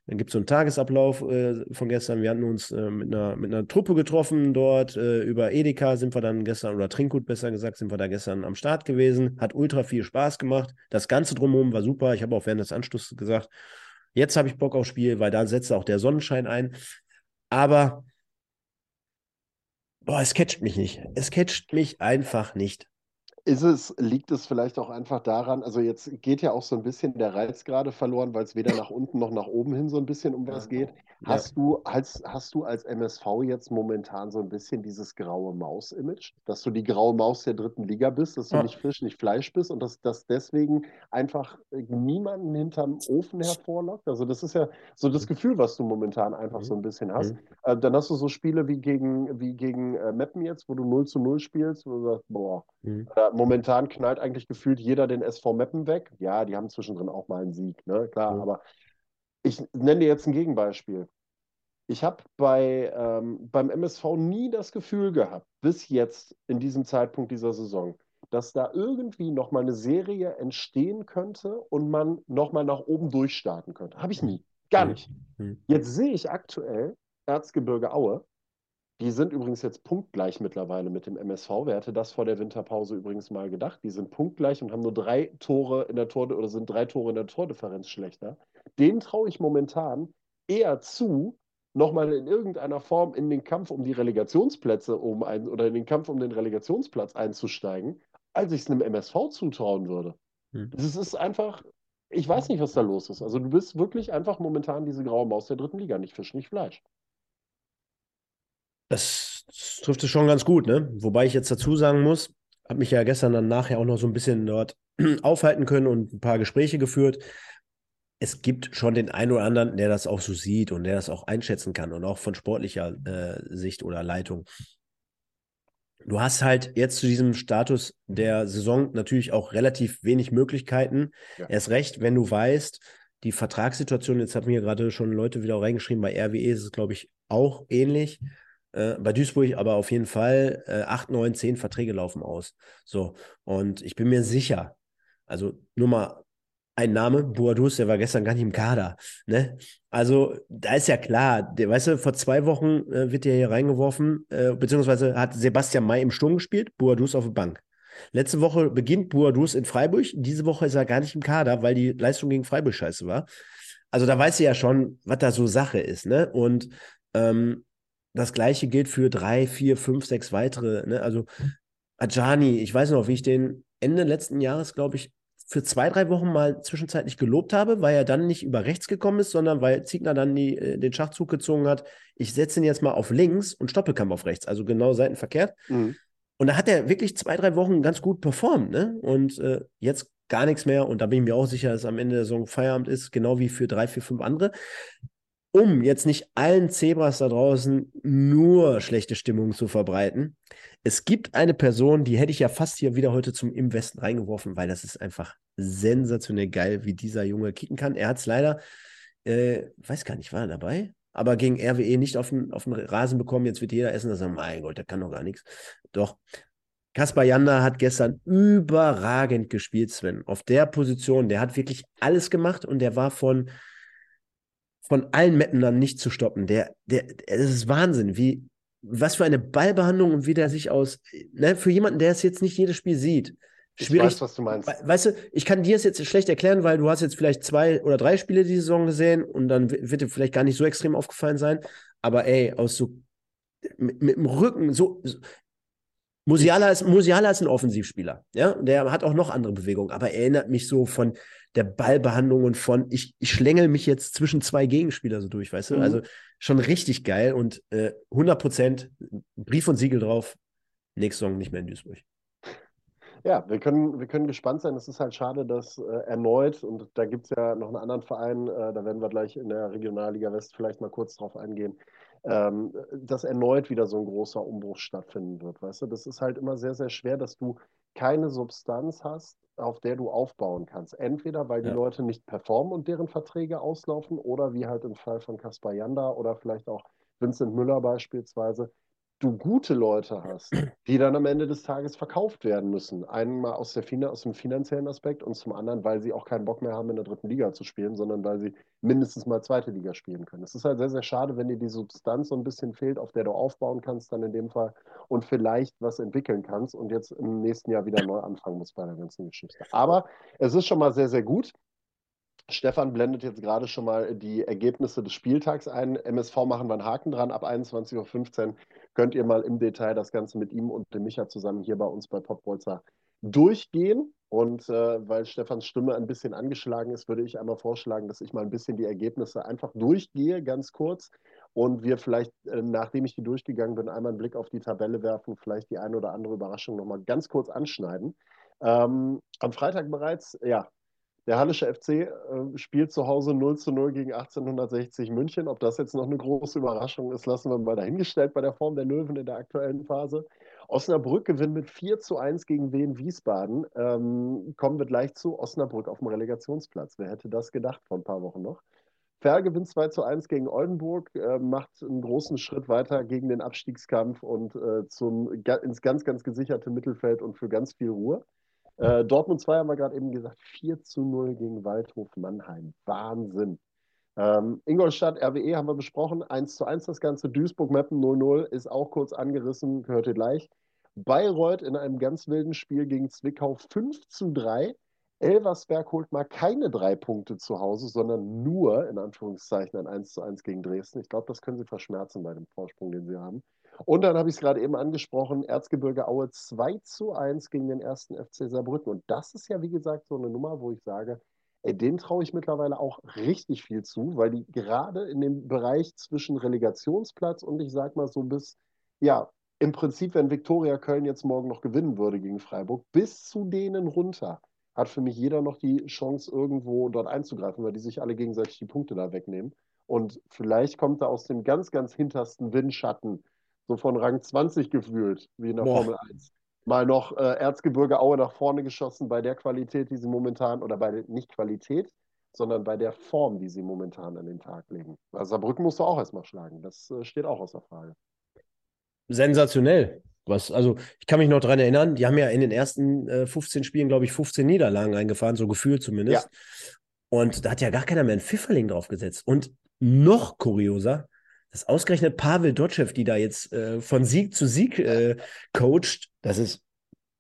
A: Dann gibt es so einen Tagesablauf äh, von gestern. Wir hatten uns äh, mit, einer, mit einer Truppe getroffen dort. Äh, über Edeka sind wir dann gestern, oder Trinkgut besser gesagt, sind wir da gestern am Start gewesen. Hat ultra viel Spaß gemacht. Das Ganze drumherum war super. Ich habe auch während des Anschlusses gesagt, jetzt habe ich Bock aufs Spiel, weil da setzt auch der Sonnenschein ein. Aber boah, es catcht mich nicht. Es catcht mich einfach nicht.
B: Ist es, liegt es vielleicht auch einfach daran, also jetzt geht ja auch so ein bisschen der Reiz gerade verloren, weil es weder nach unten noch nach oben hin so ein bisschen um was geht. Hast ja. du als, hast du als MSV jetzt momentan so ein bisschen dieses graue Maus-Image, dass du die graue Maus der dritten Liga bist, dass du ja. nicht Fisch, nicht Fleisch bist und dass das deswegen einfach niemanden hinterm Ofen hervorlockt? Also das ist ja so das Gefühl, was du momentan einfach mhm. so ein bisschen hast. Mhm. Äh, dann hast du so Spiele wie gegen, wie gegen äh, Meppen jetzt, wo du 0 zu 0 spielst, wo du sagst, boah, mhm. äh, momentan knallt eigentlich gefühlt jeder den SV Meppen weg. Ja, die haben zwischendrin auch mal einen Sieg, ne? Klar, mhm. aber ich nenne dir jetzt ein Gegenbeispiel. Ich habe bei, ähm, beim MSV nie das Gefühl gehabt, bis jetzt in diesem Zeitpunkt dieser Saison, dass da irgendwie nochmal eine Serie entstehen könnte und man nochmal nach oben durchstarten könnte. Habe ich nie. Gar nicht. Mhm. Jetzt sehe ich aktuell Erzgebirge Aue die sind übrigens jetzt punktgleich mittlerweile mit dem MSV. Wer hätte das vor der Winterpause übrigens mal gedacht? Die sind punktgleich und haben nur drei Tore in der Tor oder sind drei Tore in der Tordifferenz schlechter. Den traue ich momentan eher zu, nochmal in irgendeiner Form in den Kampf um die Relegationsplätze um ein, oder in den Kampf um den Relegationsplatz einzusteigen, als ich es einem MSV zutrauen würde. Hm. Es ist einfach, ich weiß nicht, was da los ist. Also du bist wirklich einfach momentan diese graue Maus der dritten Liga, nicht Fisch, nicht Fleisch.
A: Das, trifft es schon ganz gut, ne? Wobei ich jetzt dazu sagen muss, habe mich ja gestern dann nachher auch noch so ein bisschen dort aufhalten können und ein paar Gespräche geführt. Es gibt schon den einen oder anderen, der das auch so sieht und der das auch einschätzen kann und auch von sportlicher äh, Sicht oder Leitung. Du hast halt jetzt zu diesem Status der Saison natürlich auch relativ wenig Möglichkeiten. Ja. Erst recht, wenn du weißt, die Vertragssituation, jetzt haben mir gerade schon Leute wieder reingeschrieben, bei RWE ist es, glaube ich, auch ähnlich. Äh, bei Duisburg aber auf jeden Fall äh, 8, 9, 10 Verträge laufen aus. So, und ich bin mir sicher, also nur mal ein Name, Boadus, der war gestern gar nicht im Kader. Ne? Also, da ist ja klar, der, weißt du, vor zwei Wochen äh, wird der hier reingeworfen, äh, beziehungsweise hat Sebastian May im Sturm gespielt, Boadus auf der Bank. Letzte Woche beginnt Boadus in Freiburg, diese Woche ist er gar nicht im Kader, weil die Leistung gegen Freiburg scheiße war. Also, da weißt du ja schon, was da so Sache ist. Ne? Und ähm, das gleiche gilt für drei, vier, fünf, sechs weitere. Ne? Also Ajani, ich weiß noch, wie ich den Ende letzten Jahres, glaube ich, für zwei, drei Wochen mal zwischenzeitlich gelobt habe, weil er dann nicht über rechts gekommen ist, sondern weil Ziegner dann die, äh, den Schachzug gezogen hat. Ich setze ihn jetzt mal auf links und Stoppelkamp auf rechts, also genau seitenverkehrt. Mhm. Und da hat er wirklich zwei, drei Wochen ganz gut performt. Ne? Und äh, jetzt gar nichts mehr. Und da bin ich mir auch sicher, dass am Ende der Saison Feierabend ist, genau wie für drei, vier, fünf andere um jetzt nicht allen Zebras da draußen nur schlechte Stimmung zu verbreiten. Es gibt eine Person, die hätte ich ja fast hier wieder heute zum Im Westen reingeworfen, weil das ist einfach sensationell geil, wie dieser Junge kicken kann. Er hat es leider äh, weiß gar nicht, war er dabei? Aber gegen RWE nicht auf den, auf den Rasen bekommen. Jetzt wird jeder essen, das sagt, mein Gott, der kann doch gar nichts. Doch. Kaspar Janda hat gestern überragend gespielt, Sven. Auf der Position, der hat wirklich alles gemacht und der war von, von allen Mettenern nicht zu stoppen. Der, der, es ist Wahnsinn, wie, was für eine Ballbehandlung und wie der sich aus, ne, für jemanden, der es jetzt nicht jedes Spiel sieht, schwierig. Ich weiß,
B: was du meinst.
A: Weißt du, ich kann dir es jetzt schlecht erklären, weil du hast jetzt vielleicht zwei oder drei Spiele die Saison gesehen und dann wird dir vielleicht gar nicht so extrem aufgefallen sein. Aber ey, aus so mit, mit dem Rücken, so, so Musiala ist, Musiala ist ein Offensivspieler, ja, der hat auch noch andere Bewegungen, aber er erinnert mich so von der Ballbehandlung und von, ich, ich schlängel mich jetzt zwischen zwei Gegenspieler so durch, weißt du, mhm. also schon richtig geil und äh, 100 Prozent Brief und Siegel drauf, nächste Saison nicht mehr in Duisburg.
B: Ja, wir können, wir können gespannt sein. Es ist halt schade, dass äh, erneut, und da gibt es ja noch einen anderen Verein, äh, da werden wir gleich in der Regionalliga West vielleicht mal kurz drauf eingehen, ähm, dass erneut wieder so ein großer Umbruch stattfinden wird. Weißt du, das ist halt immer sehr, sehr schwer, dass du keine Substanz hast, auf der du aufbauen kannst. Entweder weil die ja. Leute nicht performen und deren Verträge auslaufen, oder wie halt im Fall von Kaspar Janda oder vielleicht auch Vincent Müller beispielsweise, du gute Leute hast, die dann am Ende des Tages verkauft werden müssen. Einmal aus, der, aus dem finanziellen Aspekt und zum anderen, weil sie auch keinen Bock mehr haben, in der dritten Liga zu spielen, sondern weil sie mindestens mal zweite Liga spielen können. Es ist halt sehr, sehr schade, wenn dir die Substanz so ein bisschen fehlt, auf der du aufbauen kannst, dann in dem Fall und vielleicht was entwickeln kannst und jetzt im nächsten Jahr wieder neu anfangen musst bei der ganzen Geschichte. Aber es ist schon mal sehr, sehr gut. Stefan blendet jetzt gerade schon mal die Ergebnisse des Spieltags ein. MSV machen wir einen Haken dran. Ab 21.15 Uhr könnt ihr mal im Detail das Ganze mit ihm und dem Micha zusammen hier bei uns bei Popbolzer durchgehen. Und äh, weil Stefans Stimme ein bisschen angeschlagen ist, würde ich einmal vorschlagen, dass ich mal ein bisschen die Ergebnisse einfach durchgehe, ganz kurz. Und wir vielleicht, äh, nachdem ich die durchgegangen bin, einmal einen Blick auf die Tabelle werfen, vielleicht die eine oder andere Überraschung nochmal ganz kurz anschneiden. Ähm, am Freitag bereits, ja, der Hallische FC äh, spielt zu Hause 0 zu 0 gegen 1860 München. Ob das jetzt noch eine große Überraschung ist, lassen wir mal dahingestellt bei der Form der Löwen in der aktuellen Phase. Osnabrück gewinnt mit 4 zu 1 gegen Wien Wiesbaden. Ähm, kommen wir gleich zu Osnabrück auf dem Relegationsplatz. Wer hätte das gedacht vor ein paar Wochen noch? Ferl gewinnt 2 zu 1 gegen Oldenburg, äh, macht einen großen Schritt weiter gegen den Abstiegskampf und äh, zum, ins ganz, ganz gesicherte Mittelfeld und für ganz viel Ruhe. Äh, Dortmund 2 haben wir gerade eben gesagt, 4 zu 0 gegen Waldhof Mannheim. Wahnsinn. Ähm, Ingolstadt, RWE haben wir besprochen, 1 zu 1 das Ganze. Duisburg-Meppen 0-0 ist auch kurz angerissen, gehört ihr gleich. Bayreuth in einem ganz wilden Spiel gegen Zwickau 5 zu 3. Elversberg holt mal keine drei Punkte zu Hause, sondern nur, in Anführungszeichen, ein 1 zu 1 gegen Dresden. Ich glaube, das können sie verschmerzen bei dem Vorsprung, den sie haben. Und dann habe ich es gerade eben angesprochen, Erzgebirge Aue 2 zu 1 gegen den ersten FC Saarbrücken. Und das ist ja, wie gesagt, so eine Nummer, wo ich sage, ey, denen traue ich mittlerweile auch richtig viel zu, weil die gerade in dem Bereich zwischen Relegationsplatz und ich sag mal so bis, ja, im Prinzip, wenn Viktoria Köln jetzt morgen noch gewinnen würde gegen Freiburg, bis zu denen runter hat für mich jeder noch die Chance, irgendwo dort einzugreifen, weil die sich alle gegenseitig die Punkte da wegnehmen. Und vielleicht kommt da aus dem ganz, ganz hintersten Windschatten so von Rang 20 gefühlt, wie in der Boah. Formel 1. Mal noch äh, Erzgebirge Aue nach vorne geschossen bei der Qualität, die sie momentan, oder bei der, nicht Qualität, sondern bei der Form, die sie momentan an den Tag legen. Also Saarbrücken musst du auch erstmal schlagen. Das äh, steht auch außer Frage.
A: Sensationell. Was, also, ich kann mich noch daran erinnern, die haben ja in den ersten äh, 15 Spielen, glaube ich, 15 Niederlagen eingefahren, so gefühlt zumindest. Ja. Und da hat ja gar keiner mehr einen Pfifferling draufgesetzt. Und noch kurioser, dass ausgerechnet Pavel Dotschew, die da jetzt äh, von Sieg zu Sieg äh, coacht, das ist,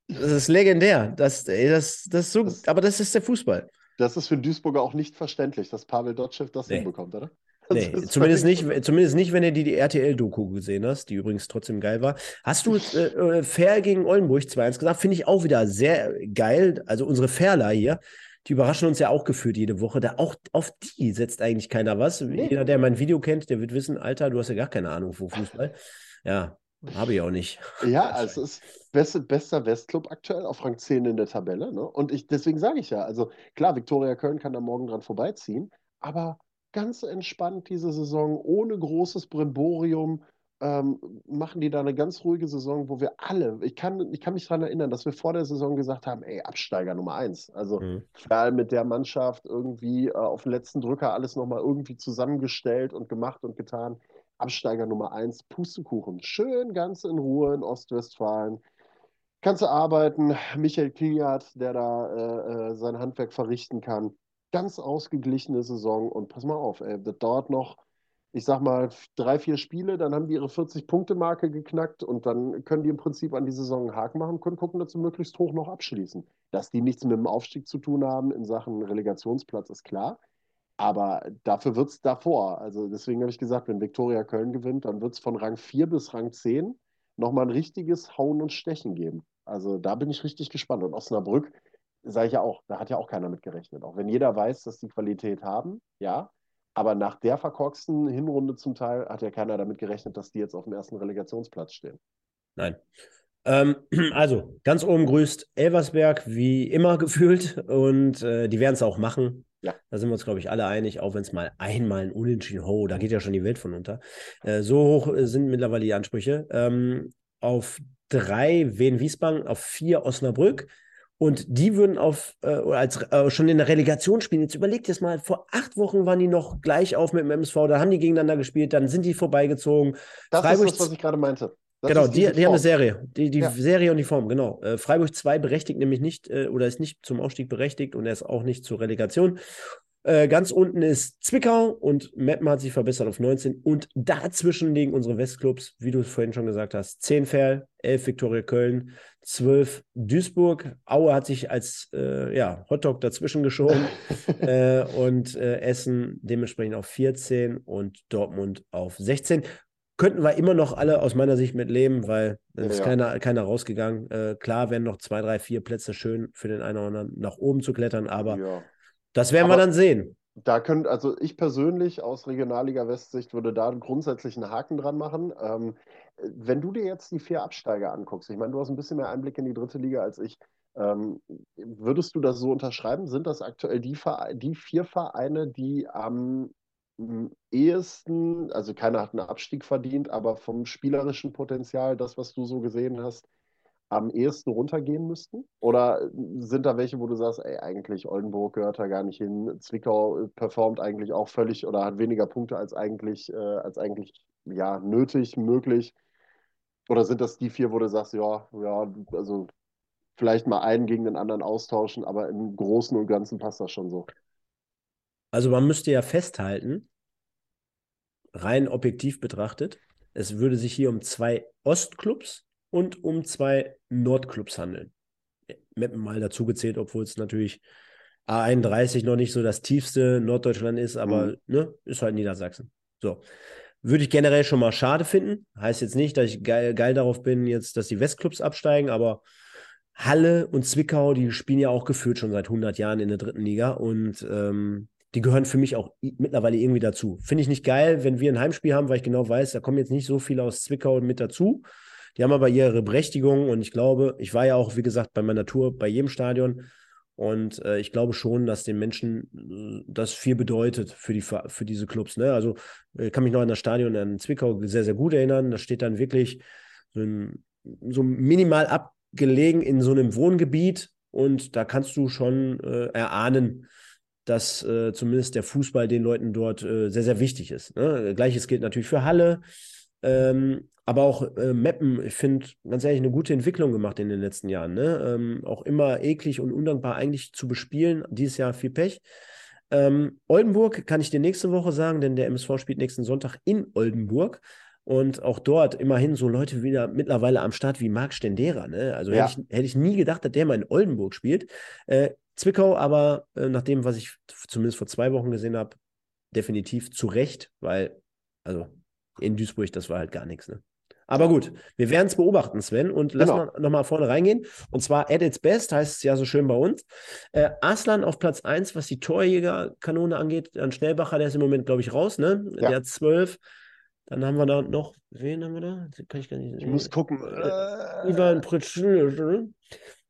A: das ist legendär. Das, ey, das, das so, das, aber das ist der Fußball.
B: Das ist für Duisburger auch nicht verständlich, dass Pavel Dotschew das nee. hinbekommt, oder?
A: Nee, zumindest nicht, zumindest nicht, wenn du die, die RTL-Doku gesehen hast, die übrigens trotzdem geil war. Hast du äh, äh Fair gegen Oldenburg 2-1 gesagt? Finde ich auch wieder sehr geil. Also unsere Fairler hier, die überraschen uns ja auch gefühlt jede Woche. Da auch auf die setzt eigentlich keiner was. Nee. Jeder, der mein Video kennt, der wird wissen, Alter, du hast ja gar keine Ahnung von Fußball. Ja, habe ich auch nicht.
B: Ja, also es ist beste, bester Westclub aktuell auf Rang 10 in der Tabelle. Ne? Und ich, deswegen sage ich ja, also klar, Viktoria Köln kann da morgen dran vorbeiziehen, aber ganz entspannt diese Saison, ohne großes Brimborium. Ähm, machen die da eine ganz ruhige Saison, wo wir alle, ich kann, ich kann mich daran erinnern, dass wir vor der Saison gesagt haben, ey, Absteiger Nummer eins. Also mhm. mit der Mannschaft irgendwie äh, auf den letzten Drücker alles nochmal irgendwie zusammengestellt und gemacht und getan. Absteiger Nummer eins, Pustekuchen. Schön ganz in Ruhe in Ostwestfalen. Kannst du arbeiten. Michael Kiliat, der da äh, äh, sein Handwerk verrichten kann. Ganz ausgeglichene Saison und pass mal auf, ey, das dauert noch ich sag mal, drei, vier Spiele, dann haben die ihre 40-Punkte-Marke geknackt und dann können die im Prinzip an die Saison einen Haken machen, können gucken, dass sie möglichst hoch noch abschließen. Dass die nichts mit dem Aufstieg zu tun haben in Sachen Relegationsplatz, ist klar. Aber dafür wird es davor. Also deswegen habe ich gesagt, wenn Viktoria Köln gewinnt, dann wird es von Rang 4 bis Rang 10 nochmal ein richtiges Hauen und Stechen geben. Also da bin ich richtig gespannt. Und Osnabrück, sage ich ja auch, da hat ja auch keiner mit gerechnet. Auch wenn jeder weiß, dass die Qualität haben, ja, aber nach der verkorksten Hinrunde zum Teil hat ja keiner damit gerechnet, dass die jetzt auf dem ersten Relegationsplatz stehen.
A: Nein. Ähm, also, ganz oben grüßt Elversberg, wie immer gefühlt. Und äh, die werden es auch machen. Ja. Da sind wir uns, glaube ich, alle einig, auch wenn es mal einmal ein Unentschieden, ho, da geht ja schon die Welt von unter. Äh, so hoch äh, sind mittlerweile die Ansprüche. Ähm, auf drei Wien Wiesbaden, auf vier Osnabrück, und die würden auf, äh, als, äh, schon in der Relegation spielen. Jetzt überlegt ihr es mal, vor acht Wochen waren die noch gleich auf mit dem MSV, da haben die gegeneinander gespielt, dann sind die vorbeigezogen.
B: Das Freiburg, ist das, was ich gerade meinte.
A: Das genau, die, die haben eine Serie. Die, die ja. Serie und die Form, genau. Äh, Freiburg 2 berechtigt nämlich nicht äh, oder ist nicht zum Aufstieg berechtigt und er ist auch nicht zur Relegation. Äh, ganz unten ist Zwickau und Meppen hat sich verbessert auf 19. Und dazwischen liegen unsere Westclubs, wie du vorhin schon gesagt hast. 10 Ferl, 11 Viktoria Köln, 12 Duisburg. Aue hat sich als äh, ja, Hotdog dazwischen geschoben. äh, und äh, Essen dementsprechend auf 14 und Dortmund auf 16 könnten wir immer noch alle aus meiner Sicht mit leben, weil dann ist ja. keiner, keiner rausgegangen. Äh, klar wären noch zwei, drei, vier Plätze schön für den einen oder anderen nach oben zu klettern, aber ja. Das werden Aber wir dann sehen.
B: Da können, also ich persönlich aus Regionalliga Westsicht würde da grundsätzlich einen Haken dran machen. Ähm, wenn du dir jetzt die vier Absteiger anguckst, ich meine, du hast ein bisschen mehr Einblick in die dritte Liga als ich. Ähm, würdest du das so unterschreiben? Sind das aktuell die, die vier Vereine, die am ehesten, also keiner hat einen Abstieg verdient, aber vom spielerischen Potenzial, das, was du so gesehen hast, am ehesten runtergehen müssten? Oder sind da welche, wo du sagst, ey, eigentlich Oldenburg gehört da gar nicht hin, Zwickau performt eigentlich auch völlig oder hat weniger Punkte als eigentlich, äh, als eigentlich ja, nötig, möglich? Oder sind das die vier, wo du sagst, ja, ja, also vielleicht mal einen gegen den anderen austauschen, aber im Großen und Ganzen passt das schon so?
A: Also man müsste ja festhalten, rein objektiv betrachtet, es würde sich hier um zwei Ostclubs und um zwei Nordclubs handeln. Meppen mal dazu gezählt, obwohl es natürlich A31 noch nicht so das tiefste Norddeutschland ist, aber mhm. ne, ist halt Niedersachsen. So. Würde ich generell schon mal schade finden. Heißt jetzt nicht, dass ich geil, geil darauf bin, jetzt, dass die Westclubs absteigen, aber Halle und Zwickau, die spielen ja auch gefühlt schon seit 100 Jahren in der dritten Liga und ähm, die gehören für mich auch mittlerweile irgendwie dazu. Finde ich nicht geil, wenn wir ein Heimspiel haben, weil ich genau weiß, da kommen jetzt nicht so viele aus Zwickau mit dazu. Die haben aber ihre Berechtigung und ich glaube, ich war ja auch, wie gesagt, bei meiner Tour bei jedem Stadion und äh, ich glaube schon, dass den Menschen äh, das viel bedeutet für, die, für diese Clubs. Ne? Also ich kann mich noch an das Stadion in Zwickau sehr, sehr gut erinnern. Da steht dann wirklich so, ein, so minimal abgelegen in so einem Wohngebiet und da kannst du schon äh, erahnen, dass äh, zumindest der Fußball den Leuten dort äh, sehr, sehr wichtig ist. Ne? Gleiches gilt natürlich für Halle. Ähm, aber auch äh, Meppen, ich finde, ganz ehrlich, eine gute Entwicklung gemacht in den letzten Jahren. Ne? Ähm, auch immer eklig und undankbar eigentlich zu bespielen. Dieses Jahr viel Pech. Ähm, Oldenburg kann ich dir nächste Woche sagen, denn der MSV spielt nächsten Sonntag in Oldenburg. Und auch dort immerhin so Leute wieder mittlerweile am Start wie Marc Stendera. Ne? Also ja. hätte, ich, hätte ich nie gedacht, dass der mal in Oldenburg spielt. Äh, Zwickau aber, äh, nach dem, was ich zumindest vor zwei Wochen gesehen habe, definitiv zu Recht, weil, also in Duisburg, das war halt gar nichts. Ne? Aber gut, wir werden es beobachten, Sven. Und lass genau. mal nochmal vorne reingehen. Und zwar at its best heißt es ja so schön bei uns. Äh, Aslan auf Platz 1, was die Torjägerkanone angeht. Dann Schnellbacher, der ist im Moment, glaube ich, raus, ne? Ja. Der hat 12. Dann haben wir da noch, wen haben wir da?
B: Kann ich gar nicht. Ich muss gucken.
A: Äh, Ivan Pritschl.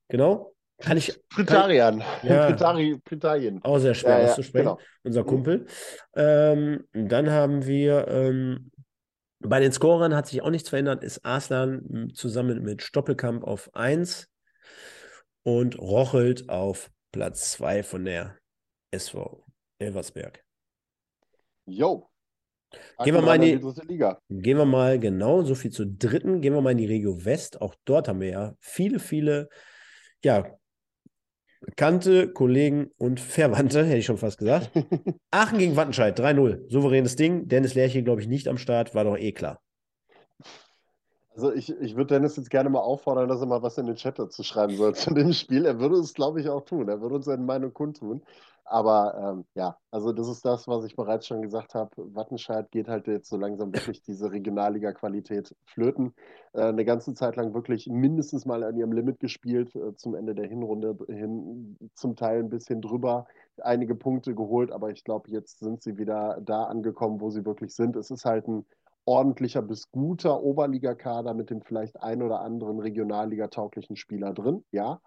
A: Genau. Kann ich.
B: Pritarian.
A: Ja, Pritarien. Auch sehr schwer ja, auszusprechen. Genau. Unser mhm. Kumpel. Ähm, dann haben wir ähm, Bei den Scorern hat sich auch nichts verändert, ist Arslan zusammen mit Stoppelkamp auf 1 und Rochelt auf Platz 2 von der SV Elversberg.
B: Jo.
A: Gehen wir, mal in die,
B: Liga.
A: gehen wir mal genau, so viel zur dritten, gehen wir mal in die Regio West. Auch dort haben wir ja viele, viele, ja, Bekannte, Kollegen und Verwandte, hätte ich schon fast gesagt. Aachen gegen Wattenscheid, 3-0. Souveränes Ding. Dennis Lerche, glaube ich, nicht am Start, war doch eh klar.
B: Also ich, ich würde Dennis jetzt gerne mal auffordern, dass er mal was in den Chat dazu schreiben soll zu dem Spiel. Er würde es, glaube ich, auch tun. Er würde uns seine Meinung kundtun. Aber ähm, ja, also das ist das, was ich bereits schon gesagt habe. Wattenscheid geht halt jetzt so langsam wirklich diese Regionalliga-Qualität flöten. Äh, eine ganze Zeit lang wirklich mindestens mal an ihrem Limit gespielt, äh, zum Ende der Hinrunde hin, zum Teil ein bisschen drüber, einige Punkte geholt, aber ich glaube, jetzt sind sie wieder da angekommen, wo sie wirklich sind. Es ist halt ein ordentlicher bis guter Oberligakader mit dem vielleicht ein oder anderen Regionalliga-tauglichen Spieler drin, ja.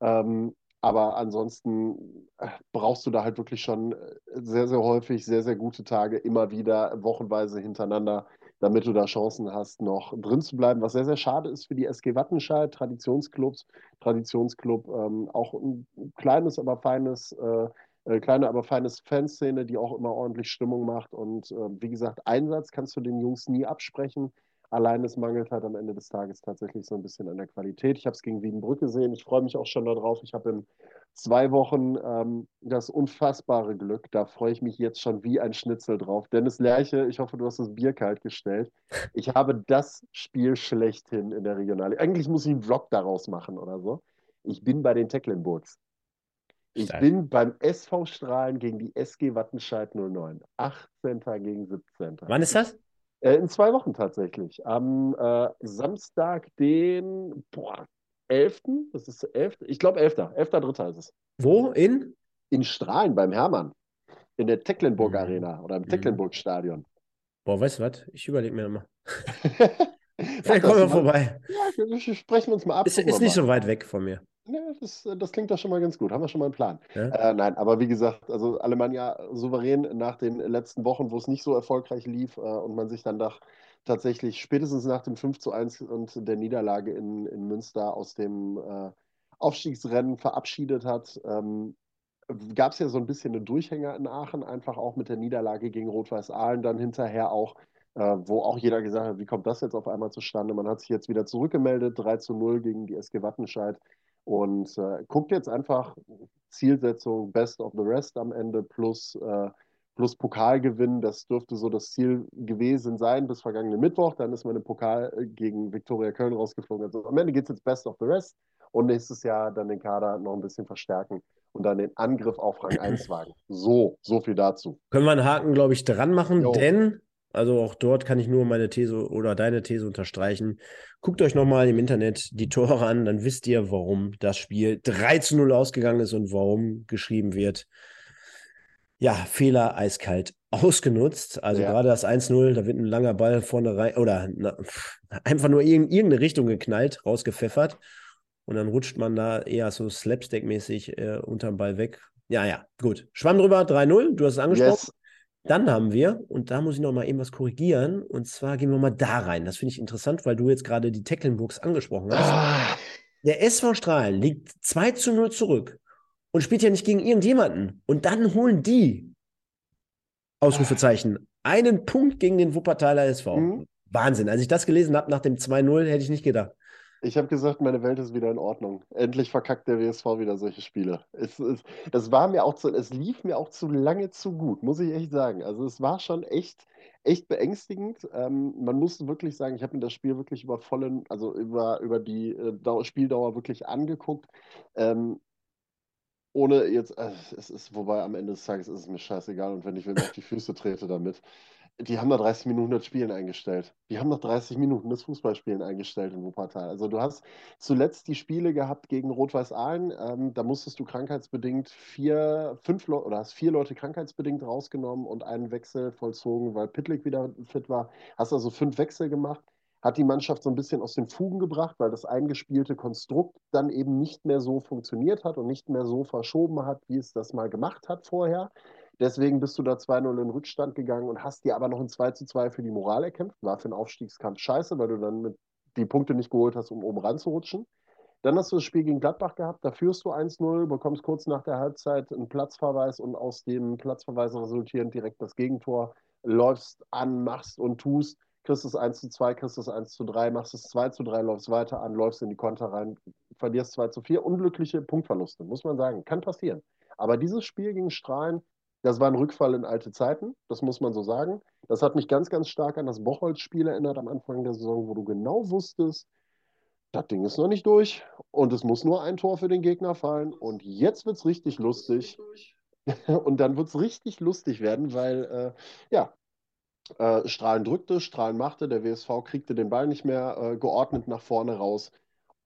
B: Ähm, aber ansonsten äh, brauchst du da halt wirklich schon äh, sehr, sehr häufig sehr, sehr gute Tage, immer wieder wochenweise hintereinander, damit du da Chancen hast, noch drin zu bleiben. Was sehr, sehr schade ist für die SG Wattenscheid, Traditionsclubs, Traditionsclub, ähm, auch ein kleines, aber feines äh, äh, kleine, aber feines Fanszene, die auch immer ordentlich Stimmung macht. Und äh, wie gesagt, Einsatz kannst du den Jungs nie absprechen. Allein es mangelt halt am Ende des Tages tatsächlich so ein bisschen an der Qualität. Ich habe es gegen Wiedenbrück gesehen. Ich freue mich auch schon darauf. Ich habe in zwei Wochen ähm, das unfassbare Glück. Da freue ich mich jetzt schon wie ein Schnitzel drauf. Dennis Lerche, ich hoffe, du hast das Bier kalt gestellt. Ich habe das Spiel schlechthin in der Regionalliga. Eigentlich muss ich einen Vlog daraus machen oder so. Ich bin bei den Tecklenburgs. Ich Stark. bin beim SV Strahlen gegen die SG Wattenscheid 09. 18. gegen 17.
A: Wann ist das?
B: Äh, in zwei Wochen tatsächlich. Am äh, Samstag, den boah, 11. Das ist 11. Ich glaube 11. 11.3. ist es.
A: Wo? In?
B: In Strahlen beim Hermann. In der Tecklenburg mhm. Arena oder im mhm. Tecklenburg Stadion.
A: Boah, weißt du was? Ich überlege mir nochmal. Vielleicht kommen wir vorbei.
B: Ja, sprechen wir uns mal ab.
A: Ist, ist nicht so weit weg von mir.
B: Ja, das, das klingt doch schon mal ganz gut. Haben wir schon mal einen Plan. Ja? Äh, nein, aber wie gesagt, also Alemannia souverän nach den letzten Wochen, wo es nicht so erfolgreich lief äh, und man sich dann doch tatsächlich spätestens nach dem 5 zu 1 und der Niederlage in, in Münster aus dem äh, Aufstiegsrennen verabschiedet hat, ähm, gab es ja so ein bisschen einen Durchhänger in Aachen, einfach auch mit der Niederlage gegen Rot-Weiß Aalen, dann hinterher auch äh, wo auch jeder gesagt hat, wie kommt das jetzt auf einmal zustande? Man hat sich jetzt wieder zurückgemeldet, 3 zu 0 gegen die SG Wattenscheid und äh, guckt jetzt einfach Zielsetzung Best of the Rest am Ende plus, äh, plus Pokalgewinn. Das dürfte so das Ziel gewesen sein bis vergangenen Mittwoch. Dann ist man im Pokal äh, gegen Viktoria Köln rausgeflogen. Also am Ende geht es jetzt Best of the Rest und nächstes Jahr dann den Kader noch ein bisschen verstärken und dann den Angriff auf Rang 1 wagen. So, so viel dazu.
A: Können wir einen Haken, glaube ich, dran machen, jo. denn also auch dort kann ich nur meine These oder deine These unterstreichen. Guckt euch nochmal im Internet die Tore an, dann wisst ihr, warum das Spiel 3 zu 0 ausgegangen ist und warum geschrieben wird. Ja, Fehler eiskalt ausgenutzt. Also ja. gerade das 1-0, da wird ein langer Ball vorne rein oder na, einfach nur in irgendeine Richtung geknallt, rausgepfeffert. Und dann rutscht man da eher so slapstick-mäßig äh, unterm Ball weg. Ja, ja, gut. Schwamm drüber, 3-0, du hast es angesprochen. Yes. Dann haben wir, und da muss ich noch mal eben was korrigieren, und zwar gehen wir mal da rein. Das finde ich interessant, weil du jetzt gerade die Tecklenburgs angesprochen hast. Ah. Der SV Strahlen liegt 2 zu 0 zurück und spielt ja nicht gegen irgendjemanden. Und dann holen die, Ausrufezeichen, einen Punkt gegen den Wuppertaler SV. Mhm. Wahnsinn. Als ich das gelesen habe nach dem 2-0, hätte ich nicht gedacht.
B: Ich habe gesagt, meine Welt ist wieder in Ordnung. Endlich verkackt der WSV wieder solche Spiele. Es, es, das war mir auch zu, es lief mir auch zu lange zu gut, muss ich echt sagen. Also es war schon echt, echt beängstigend. Ähm, man muss wirklich sagen, ich habe mir das Spiel wirklich über vollen, also über, über die äh, Spieldauer wirklich angeguckt. Ähm, ohne jetzt, äh, es ist, wobei am Ende des Tages ist es mir scheißegal und wenn ich mir auf die Füße trete damit. Die haben da 30 Minuten das Spielen eingestellt. Die haben noch 30 Minuten das Fußballspielen eingestellt in Wuppertal. Also du hast zuletzt die Spiele gehabt gegen Rot-Weiß Aalen. Ähm, da musstest du krankheitsbedingt vier, fünf Leute oder hast vier Leute krankheitsbedingt rausgenommen und einen Wechsel vollzogen, weil Pitlick wieder fit war. Hast also fünf Wechsel gemacht. Hat die Mannschaft so ein bisschen aus den Fugen gebracht, weil das eingespielte Konstrukt dann eben nicht mehr so funktioniert hat und nicht mehr so verschoben hat, wie es das mal gemacht hat vorher. Deswegen bist du da 2-0 in Rückstand gegangen und hast dir aber noch ein 2-2 für die Moral erkämpft. War für den Aufstiegskampf scheiße, weil du dann mit die Punkte nicht geholt hast, um oben ranzurutschen. Dann hast du das Spiel gegen Gladbach gehabt, da führst du 1-0, bekommst kurz nach der Halbzeit einen Platzverweis und aus dem Platzverweis resultierend direkt das Gegentor. Läufst an, machst und tust, kriegst es 1 zu 2, kriegst es 1 zu 3, machst es 2 zu 3, läufst weiter an, läufst in die Konter rein, verlierst 2 zu 4. Unglückliche Punktverluste, muss man sagen. Kann passieren. Aber dieses Spiel gegen Strahlen, das war ein Rückfall in alte Zeiten, das muss man so sagen. Das hat mich ganz, ganz stark an das Bocholt-Spiel erinnert am Anfang der Saison, wo du genau wusstest, das Ding ist noch nicht durch und es muss nur ein Tor für den Gegner fallen. Und jetzt wird es richtig lustig. und dann wird es richtig lustig werden, weil, äh, ja, äh, Strahlen drückte, Strahlen machte, der WSV kriegte den Ball nicht mehr äh, geordnet nach vorne raus.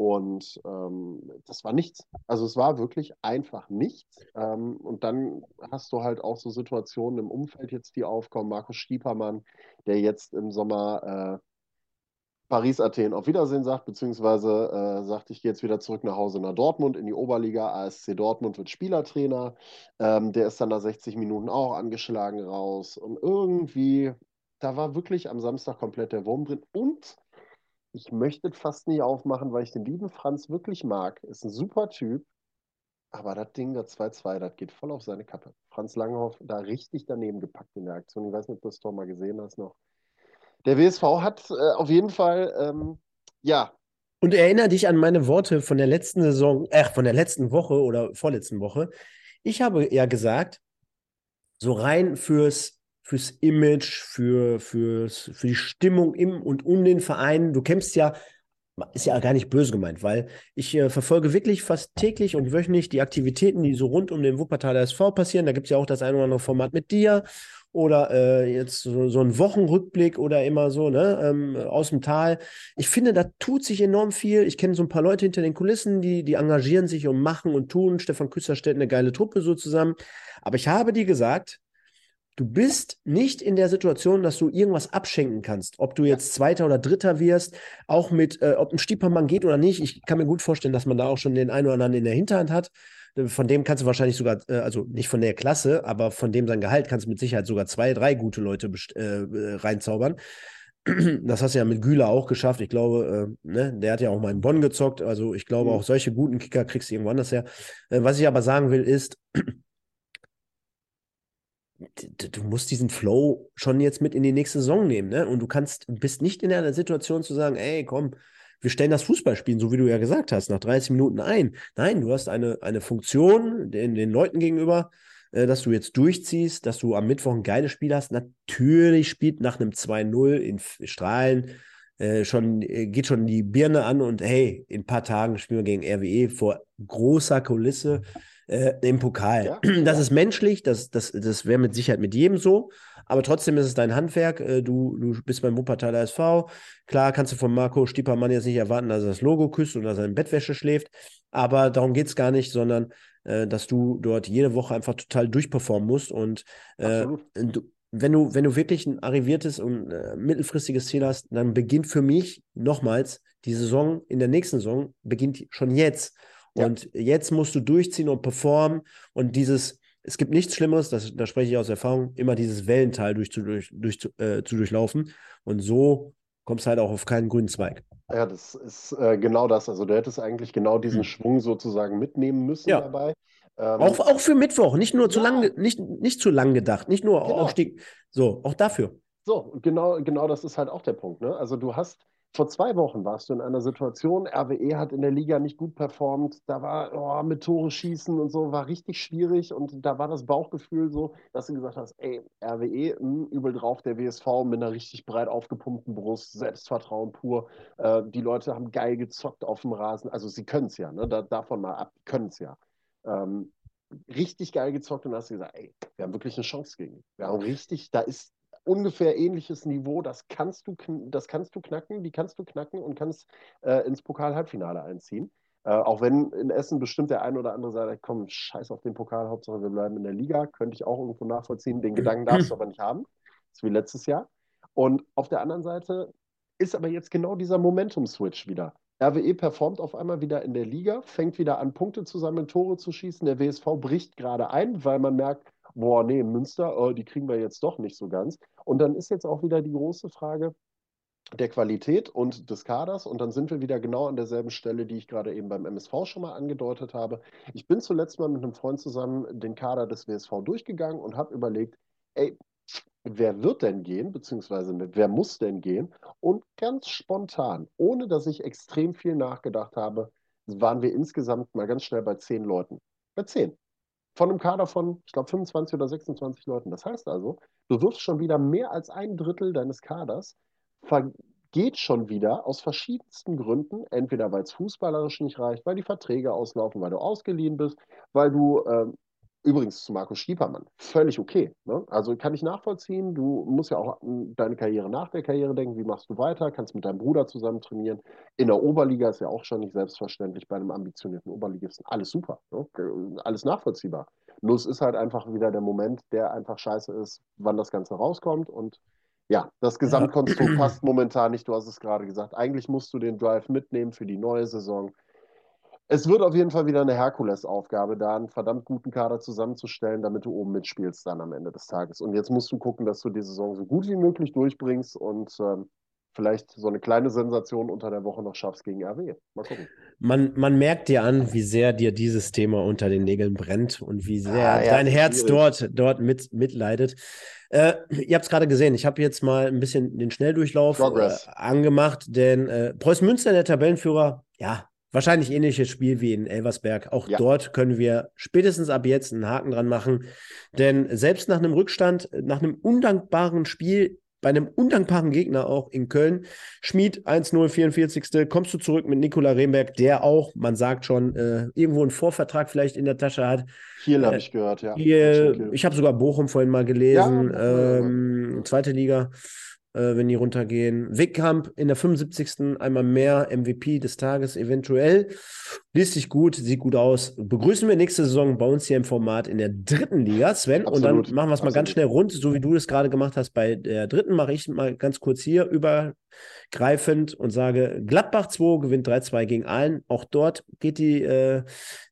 B: Und ähm, das war nichts. Also es war wirklich einfach nichts. Ähm, und dann hast du halt auch so Situationen im Umfeld jetzt, die aufkommen. Markus Stiepermann, der jetzt im Sommer äh, Paris-Athen auf Wiedersehen sagt, beziehungsweise äh, sagt, ich gehe jetzt wieder zurück nach Hause nach Dortmund in die Oberliga. ASC Dortmund wird Spielertrainer. Ähm, der ist dann nach 60 Minuten auch angeschlagen raus. Und irgendwie, da war wirklich am Samstag komplett der Wurm drin. Und ich möchte fast nicht aufmachen, weil ich den lieben Franz wirklich mag. Ist ein super Typ. Aber das Ding, das 2-2, das geht voll auf seine Kappe. Franz Langhoff da richtig daneben gepackt in der Aktion. Ich weiß nicht, ob du das Tor mal gesehen hast noch der WSV hat äh, auf jeden Fall, ähm, ja.
A: Und erinnere dich an meine Worte von der letzten Saison, äh, von der letzten Woche oder vorletzten Woche. Ich habe ja gesagt, so rein fürs, fürs Image, für, fürs, für die Stimmung im und um den Verein. Du kämpfst ja ist ja gar nicht böse gemeint, weil ich äh, verfolge wirklich fast täglich und wöchentlich die Aktivitäten, die so rund um den Wuppertaler SV passieren. Da gibt es ja auch das ein oder andere Format mit dir oder äh, jetzt so, so ein Wochenrückblick oder immer so, ne, ähm, aus dem Tal. Ich finde, da tut sich enorm viel. Ich kenne so ein paar Leute hinter den Kulissen, die, die engagieren sich und machen und tun. Stefan Küsser stellt eine geile Truppe so zusammen. Aber ich habe dir gesagt, du bist nicht in der Situation, dass du irgendwas abschenken kannst. Ob du jetzt Zweiter oder Dritter wirst, auch mit, äh, ob ein Stiepermann geht oder nicht. Ich kann mir gut vorstellen, dass man da auch schon den einen oder anderen in der Hinterhand hat. Von dem kannst du wahrscheinlich sogar, äh, also nicht von der Klasse, aber von dem sein Gehalt kannst du mit Sicherheit sogar zwei, drei gute Leute äh, äh, reinzaubern. Das hast du ja mit Güler auch geschafft. Ich glaube, äh, ne, der hat ja auch mal in Bonn gezockt. Also ich glaube, mhm. auch solche guten Kicker kriegst du irgendwo anders her. Äh, was ich aber sagen will, ist, du musst diesen Flow schon jetzt mit in die nächste Saison nehmen, ne? Und du kannst, bist nicht in der Situation zu sagen, ey, komm, wir stellen das Fußballspielen, so wie du ja gesagt hast, nach 30 Minuten ein. Nein, du hast eine, eine Funktion den, den Leuten gegenüber, äh, dass du jetzt durchziehst, dass du am Mittwoch ein geiles Spiel hast. Natürlich spielt nach einem 2-0 in Strahlen äh, schon, äh, geht schon die Birne an und hey, in ein paar Tagen spielen wir gegen RWE vor großer Kulisse äh, im Pokal. Ja, das ist menschlich, das, das, das wäre mit Sicherheit mit jedem so. Aber trotzdem ist es dein Handwerk. Äh, du, du bist beim Wuppertaler SV. Klar kannst du von Marco Stiepermann jetzt nicht erwarten, dass er das Logo küsst oder seine Bettwäsche schläft. Aber darum geht es gar nicht, sondern äh, dass du dort jede Woche einfach total durchperformen musst. Und äh, du, wenn du, wenn du wirklich ein arriviertes und äh, mittelfristiges Ziel hast, dann beginnt für mich nochmals die Saison in der nächsten Saison, beginnt schon jetzt. Und ja. jetzt musst du durchziehen und performen und dieses, es gibt nichts Schlimmeres, das, da spreche ich aus Erfahrung, immer dieses Wellental durch, durch, durch, äh, zu durchlaufen. Und so kommst du halt auch auf keinen grünen Zweig.
B: Ja, das ist äh, genau das. Also du hättest eigentlich genau diesen hm. Schwung sozusagen mitnehmen müssen ja. dabei.
A: Ähm, auch, auch für Mittwoch, nicht nur zu ja. lang, nicht, nicht zu lang gedacht, nicht nur genau. Aufstieg, so, auch dafür.
B: So, genau, genau das ist halt auch der Punkt. Ne? Also du hast vor zwei Wochen warst du in einer Situation, RWE hat in der Liga nicht gut performt, da war oh, mit Tore schießen und so, war richtig schwierig und da war das Bauchgefühl so, dass du gesagt hast, ey, RWE, mh, hm, übel drauf, der WSV mit einer richtig breit aufgepumpten Brust, Selbstvertrauen pur, äh, die Leute haben geil gezockt auf dem Rasen, also sie können es ja, ne? da, davon mal ab, können es ja. Ähm, richtig geil gezockt und hast gesagt, ey, wir haben wirklich eine Chance gegen. Wir haben richtig, da ist ungefähr ähnliches Niveau, das kannst du, das kannst du knacken, die kannst du knacken und kannst äh, ins Pokal-Halbfinale einziehen. Äh, auch wenn in Essen bestimmt der ein oder andere sagt, komm, scheiß auf den Pokal, Hauptsache wir bleiben in der Liga, könnte ich auch irgendwo nachvollziehen. Den Gedanken darfst du aber nicht haben. Das ist wie letztes Jahr. Und auf der anderen Seite ist aber jetzt genau dieser Momentum-Switch wieder. RWE performt auf einmal wieder in der Liga, fängt wieder an, Punkte zu sammeln, Tore zu schießen. Der WSV bricht gerade ein, weil man merkt, boah, nee, Münster, oh, die kriegen wir jetzt doch nicht so ganz. Und dann ist jetzt auch wieder die große Frage, der Qualität und des Kaders. Und dann sind wir wieder genau an derselben Stelle, die ich gerade eben beim MSV schon mal angedeutet habe. Ich bin zuletzt mal mit einem Freund zusammen den Kader des WSV durchgegangen und habe überlegt, ey, wer wird denn gehen, beziehungsweise wer muss denn gehen? Und ganz spontan, ohne dass ich extrem viel nachgedacht habe, waren wir insgesamt mal ganz schnell bei zehn Leuten. Bei zehn. Von einem Kader von, ich glaube, 25 oder 26 Leuten. Das heißt also, du wirst schon wieder mehr als ein Drittel deines Kaders vergeht schon wieder aus verschiedensten Gründen, entweder weil es fußballerisch nicht reicht, weil die Verträge auslaufen, weil du ausgeliehen bist, weil du, äh, übrigens zu Markus Stiepermann, völlig okay. Ne? Also kann ich nachvollziehen, du musst ja auch an deine Karriere nach der Karriere denken, wie machst du weiter, kannst mit deinem Bruder zusammen trainieren. In der Oberliga ist ja auch schon nicht selbstverständlich bei einem ambitionierten Oberligisten. Alles super, ne? alles nachvollziehbar. Nur es ist halt einfach wieder der Moment, der einfach scheiße ist, wann das Ganze rauskommt und ja, das Gesamtkonstrukt passt momentan nicht. Du hast es gerade gesagt. Eigentlich musst du den Drive mitnehmen für die neue Saison. Es wird auf jeden Fall wieder eine Herkulesaufgabe, da einen verdammt guten Kader zusammenzustellen, damit du oben mitspielst dann am Ende des Tages. Und jetzt musst du gucken, dass du die Saison so gut wie möglich durchbringst und ähm, vielleicht so eine kleine Sensation unter der Woche noch schaffst gegen RW. Mal gucken.
A: Man, man merkt dir an, wie sehr dir dieses Thema unter den Nägeln brennt und wie sehr ah, ja, dein Herz dort, dort mit, mitleidet. Äh, ihr habt es gerade gesehen, ich habe jetzt mal ein bisschen den Schnelldurchlauf äh, angemacht, denn äh, Preußen Münster, der Tabellenführer, ja, wahrscheinlich ähnliches Spiel wie in Elversberg. Auch ja. dort können wir spätestens ab jetzt einen Haken dran machen. Denn selbst nach einem Rückstand, nach einem undankbaren Spiel bei einem undankbaren Gegner auch in Köln. Schmied 1-0, 44. Kommst du zurück mit Nikola Remberg, der auch, man sagt schon, äh, irgendwo einen Vorvertrag vielleicht in der Tasche hat.
B: Kiel äh, habe ich gehört, ja.
A: Kiel, ich habe sogar Bochum vorhin mal gelesen, ja, ähm, zweite Liga äh, wenn die runtergehen. Wickamp in der 75. einmal mehr MVP des Tages eventuell. Liest sich gut, sieht gut aus. Begrüßen wir nächste Saison bei uns hier im Format in der dritten Liga, Sven. Absolut. Und dann machen wir es mal ganz schnell rund, so wie du es gerade gemacht hast. Bei der dritten mache ich mal ganz kurz hier übergreifend und sage, Gladbach 2 gewinnt 3-2 gegen Aalen. Auch dort geht die äh,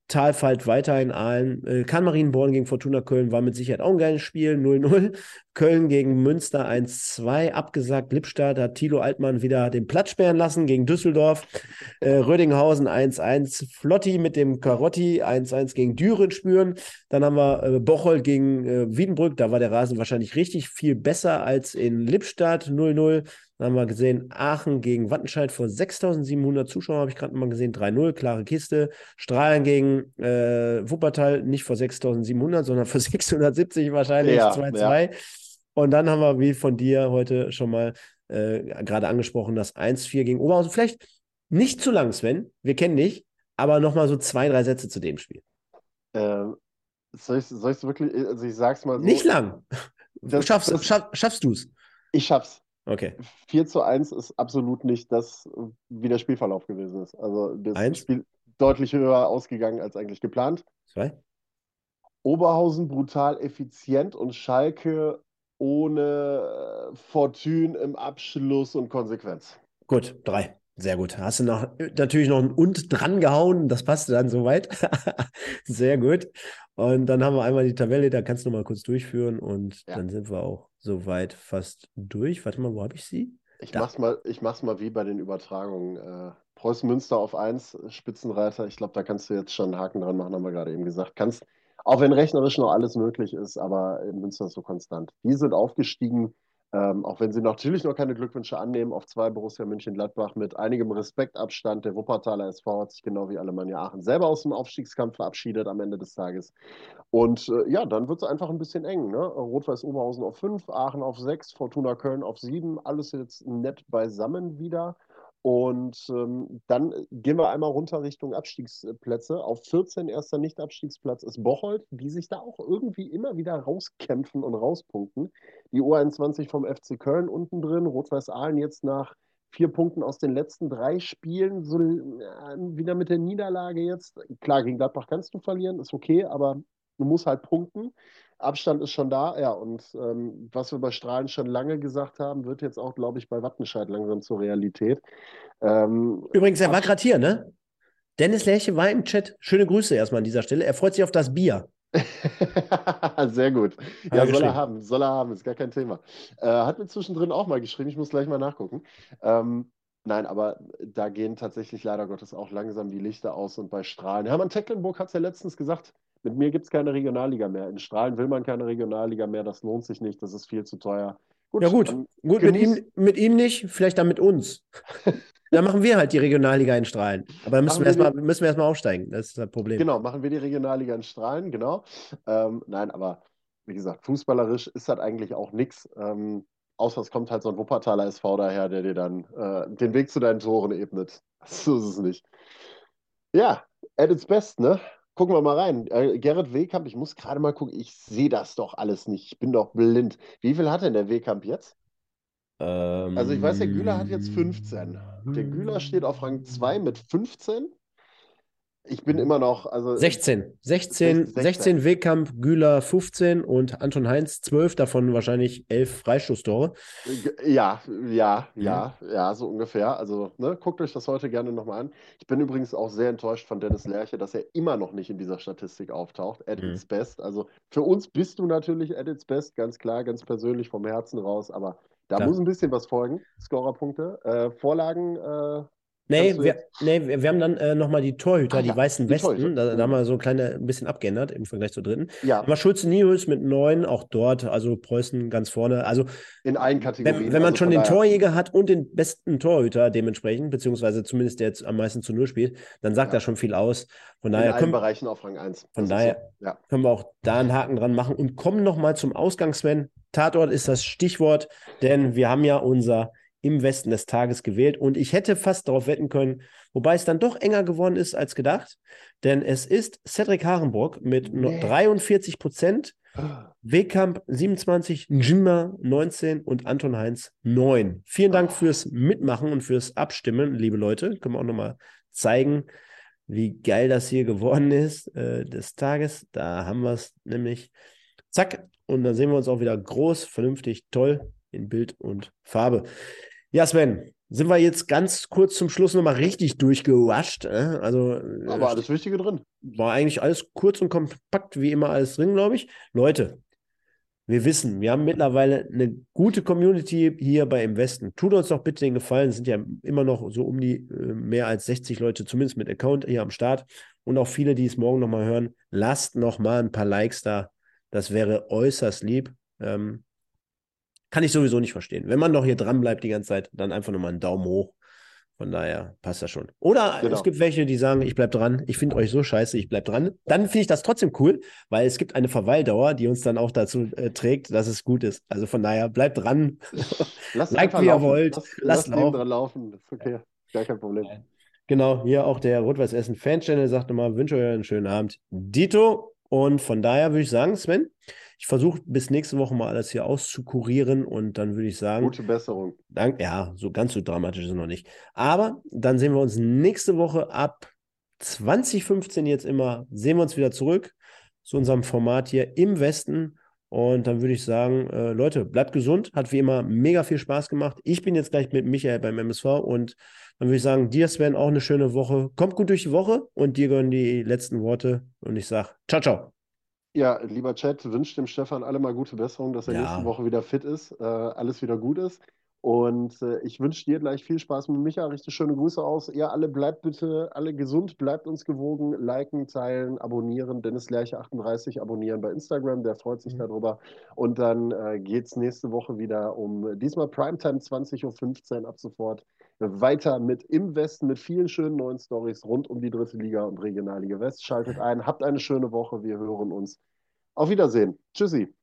A: Talfalt weiter in Aalen. Äh, Kann Marienborn gegen Fortuna Köln war mit Sicherheit auch ein geiles Spiel. 0-0. Köln gegen Münster 1-2. Abgesagt. Lippstadt hat Thilo Altmann wieder den Platz sperren lassen gegen Düsseldorf. Äh, Rödinghausen 1-1. Flotti mit dem Karotti 1-1 gegen Düren spüren. Dann haben wir äh, Bocholt gegen äh, Wiedenbrück. Da war der Rasen wahrscheinlich richtig viel besser als in Lippstadt 0-0. Dann haben wir gesehen, Aachen gegen Wattenscheid vor 6700 Zuschauern, habe ich gerade mal gesehen, 3-0, klare Kiste. Strahlen gegen äh, Wuppertal nicht vor 6700, sondern vor 670 wahrscheinlich, 2-2. Ja, ja. Und dann haben wir, wie von dir heute schon mal äh, gerade angesprochen, das 1-4 gegen Oberhausen. Vielleicht nicht zu lang, Sven, wir kennen dich, aber nochmal so zwei, drei Sätze zu dem Spiel.
B: Ähm, soll ich es wirklich, also ich sag's mal so.
A: Nicht lang. Das, schaffst, das, schaff, schaffst du es?
B: Ich schaff's.
A: Okay.
B: 4 zu 1 ist absolut nicht das, wie der Spielverlauf gewesen ist. Also das
A: Eins?
B: Spiel deutlich höher ausgegangen als eigentlich geplant.
A: Zwei.
B: Oberhausen brutal effizient und Schalke ohne Fortune im Abschluss und Konsequenz.
A: Gut, drei. Sehr gut. Hast du noch natürlich noch ein und dran gehauen, das passte dann soweit. Sehr gut. Und dann haben wir einmal die Tabelle, da kannst du noch mal kurz durchführen und ja. dann sind wir auch soweit fast durch. Warte mal, wo habe ich sie?
B: Ich da. mach's mal, ich mach's mal wie bei den Übertragungen. Äh, Preußen Münster auf 1, Spitzenreiter. Ich glaube, da kannst du jetzt schon einen Haken dran machen, haben wir gerade eben gesagt. Kannst, auch wenn rechnerisch noch alles möglich ist, aber Münster ist so konstant. Die sind aufgestiegen ähm, auch wenn sie natürlich noch keine Glückwünsche annehmen, auf zwei Borussia München-Gladbach mit einigem Respektabstand. Der Wuppertaler SV hat sich genau wie Alemannia Aachen selber aus dem Aufstiegskampf verabschiedet am Ende des Tages. Und äh, ja, dann wird es einfach ein bisschen eng. Ne? Rot-Weiß Oberhausen auf fünf, Aachen auf sechs, Fortuna Köln auf sieben. Alles jetzt nett beisammen wieder. Und ähm, dann gehen wir einmal runter Richtung Abstiegsplätze. Auf 14 erster Nicht-Abstiegsplatz ist Bocholt, die sich da auch irgendwie immer wieder rauskämpfen und rauspunkten. Die U21 vom FC Köln unten drin, Rot-Weiß Aalen jetzt nach vier Punkten aus den letzten drei Spielen, so äh, wieder mit der Niederlage jetzt. Klar, gegen Gladbach kannst du verlieren, ist okay, aber du musst halt punkten. Abstand ist schon da, ja. Und ähm, was wir bei Strahlen schon lange gesagt haben, wird jetzt auch, glaube ich, bei Wattenscheid langsam zur Realität.
A: Ähm, Übrigens, er war gerade hier, ne? Dennis Lerche war im Chat. Schöne Grüße erstmal an dieser Stelle. Er freut sich auf das Bier.
B: Sehr gut. Ja, soll er haben, soll er haben, ist gar kein Thema. Äh, hat mir zwischendrin auch mal geschrieben, ich muss gleich mal nachgucken. Ähm, nein, aber da gehen tatsächlich leider Gottes auch langsam die Lichter aus und bei Strahlen. Hermann Tecklenburg hat es ja letztens gesagt, mit mir gibt es keine Regionalliga mehr. In Strahlen will man keine Regionalliga mehr, das lohnt sich nicht, das ist viel zu teuer.
A: Gut, ja, gut. Gut, mit ihm, mit ihm nicht, vielleicht dann mit uns. dann machen wir halt die Regionalliga in Strahlen. Aber dann müssen wir, erstmal, die... müssen wir erstmal aufsteigen. Das ist das Problem.
B: Genau, machen wir die Regionalliga in Strahlen, genau. Ähm, nein, aber wie gesagt, fußballerisch ist das eigentlich auch nichts. Ähm, außer es kommt halt so ein Wuppertaler SV daher, der dir dann äh, den Weg zu deinen Toren ebnet. So ist es nicht. Ja, at its best, ne? Gucken wir mal rein. Äh, Gerrit Wehkamp, ich muss gerade mal gucken, ich sehe das doch alles nicht. Ich bin doch blind. Wie viel hat denn der Wehkamp jetzt? Ähm, also ich weiß, der Güler hat jetzt 15. Der Güler steht auf Rang 2 mit 15 ich bin immer noch, also.
A: 16. 16, 16, 16 Wegkamp, Güler 15 und Anton Heinz 12, davon wahrscheinlich 11 Freistoßtore.
B: Ja, ja, ja, mhm. ja, so ungefähr. Also, ne, guckt euch das heute gerne nochmal an. Ich bin übrigens auch sehr enttäuscht von Dennis Lerche, dass er immer noch nicht in dieser Statistik auftaucht. At mhm. its best. Also, für uns bist du natürlich at its best, ganz klar, ganz persönlich vom Herzen raus, aber da ja. muss ein bisschen was folgen. Scorerpunkte. Äh, Vorlagen äh,
A: Nee, wir, nee, wir haben dann äh, nochmal die Torhüter, ah, die ja, weißen die Westen. Da, da, haben wir so ein kleines ein bisschen abgeändert im Vergleich zur dritten. Ja. Aber Schulze Nius mit neun, auch dort, also Preußen ganz vorne. Also
B: in allen Kategorien.
A: Wenn, wenn man also schon den Torjäger hat und den besten Torhüter dementsprechend, beziehungsweise zumindest der jetzt am meisten zu Null spielt, dann sagt ja. das schon viel aus. Von daher in
B: allen können, Bereichen auf Rang 1.
A: Von daher so. ja. können wir auch da einen Haken dran machen und kommen nochmal zum Ausgang, Sven. Tatort ist das Stichwort, denn wir haben ja unser im Westen des Tages gewählt. Und ich hätte fast darauf wetten können, wobei es dann doch enger geworden ist als gedacht. Denn es ist Cedric Harenbrock mit nee. 43 Prozent, Wegkamp 27, Njima 19 und Anton Heinz 9. Vielen Dank fürs Mitmachen und fürs Abstimmen, liebe Leute. Können wir auch nochmal zeigen, wie geil das hier geworden ist äh, des Tages. Da haben wir es nämlich. Zack. Und dann sehen wir uns auch wieder groß, vernünftig, toll in Bild und Farbe. Ja, Sven, sind wir jetzt ganz kurz zum Schluss nochmal richtig durchgewascht. Äh? Also,
B: äh, Aber alles Wichtige drin.
A: War eigentlich alles kurz und kompakt, wie immer alles drin, glaube ich. Leute, wir wissen, wir haben mittlerweile eine gute Community hier bei Im Westen. Tut uns doch bitte den Gefallen, es sind ja immer noch so um die äh, mehr als 60 Leute, zumindest mit Account hier am Start. Und auch viele, die es morgen nochmal hören, lasst nochmal ein paar Likes da. Das wäre äußerst lieb. Ähm, kann ich sowieso nicht verstehen. Wenn man doch hier dran bleibt die ganze Zeit, dann einfach nochmal einen Daumen hoch. Von daher passt das schon. Oder genau. es gibt welche, die sagen, ich bleib dran, ich finde euch so scheiße, ich bleib dran. Dann finde ich das trotzdem cool, weil es gibt eine Verweildauer, die uns dann auch dazu äh, trägt, dass es gut ist. Also von daher, bleibt dran.
B: Lasst like, wie ihr wollt. Lass, Lasst laufen. dran laufen. Das ist okay. Gar kein Problem.
A: Genau, hier auch der Rot-Weiß Essen Fan-Channel sagt nochmal, wünsche euch einen schönen Abend. Dito. Und von daher würde ich sagen, Sven, ich versuche bis nächste Woche mal alles hier auszukurieren und dann würde ich sagen.
B: Gute Besserung.
A: Dank, ja, so ganz so dramatisch ist es noch nicht. Aber dann sehen wir uns nächste Woche ab 2015 jetzt immer, sehen wir uns wieder zurück zu unserem Format hier im Westen. Und dann würde ich sagen, äh, Leute, bleibt gesund. Hat wie immer mega viel Spaß gemacht. Ich bin jetzt gleich mit Michael beim MSV und dann würde ich sagen, dir, Sven, auch eine schöne Woche. Kommt gut durch die Woche und dir gehören die letzten Worte. Und ich sage, ciao, ciao.
B: Ja, lieber Chat, wünscht dem Stefan alle mal gute Besserung, dass er ja. nächste Woche wieder fit ist, äh, alles wieder gut ist. Und äh, ich wünsche dir gleich viel Spaß mit Micha. Richtig schöne Grüße aus. Ihr alle bleibt bitte alle gesund, bleibt uns gewogen, liken, teilen, abonnieren. Dennis Lerche 38 abonnieren bei Instagram, der freut sich mhm. darüber. Und dann äh, geht es nächste Woche wieder um diesmal Primetime 20.15 Uhr ab sofort weiter mit im Westen mit vielen schönen neuen Stories rund um die dritte Liga und Regionalliga West. Schaltet ein, habt eine schöne Woche. Wir hören uns. Auf Wiedersehen. Tschüssi.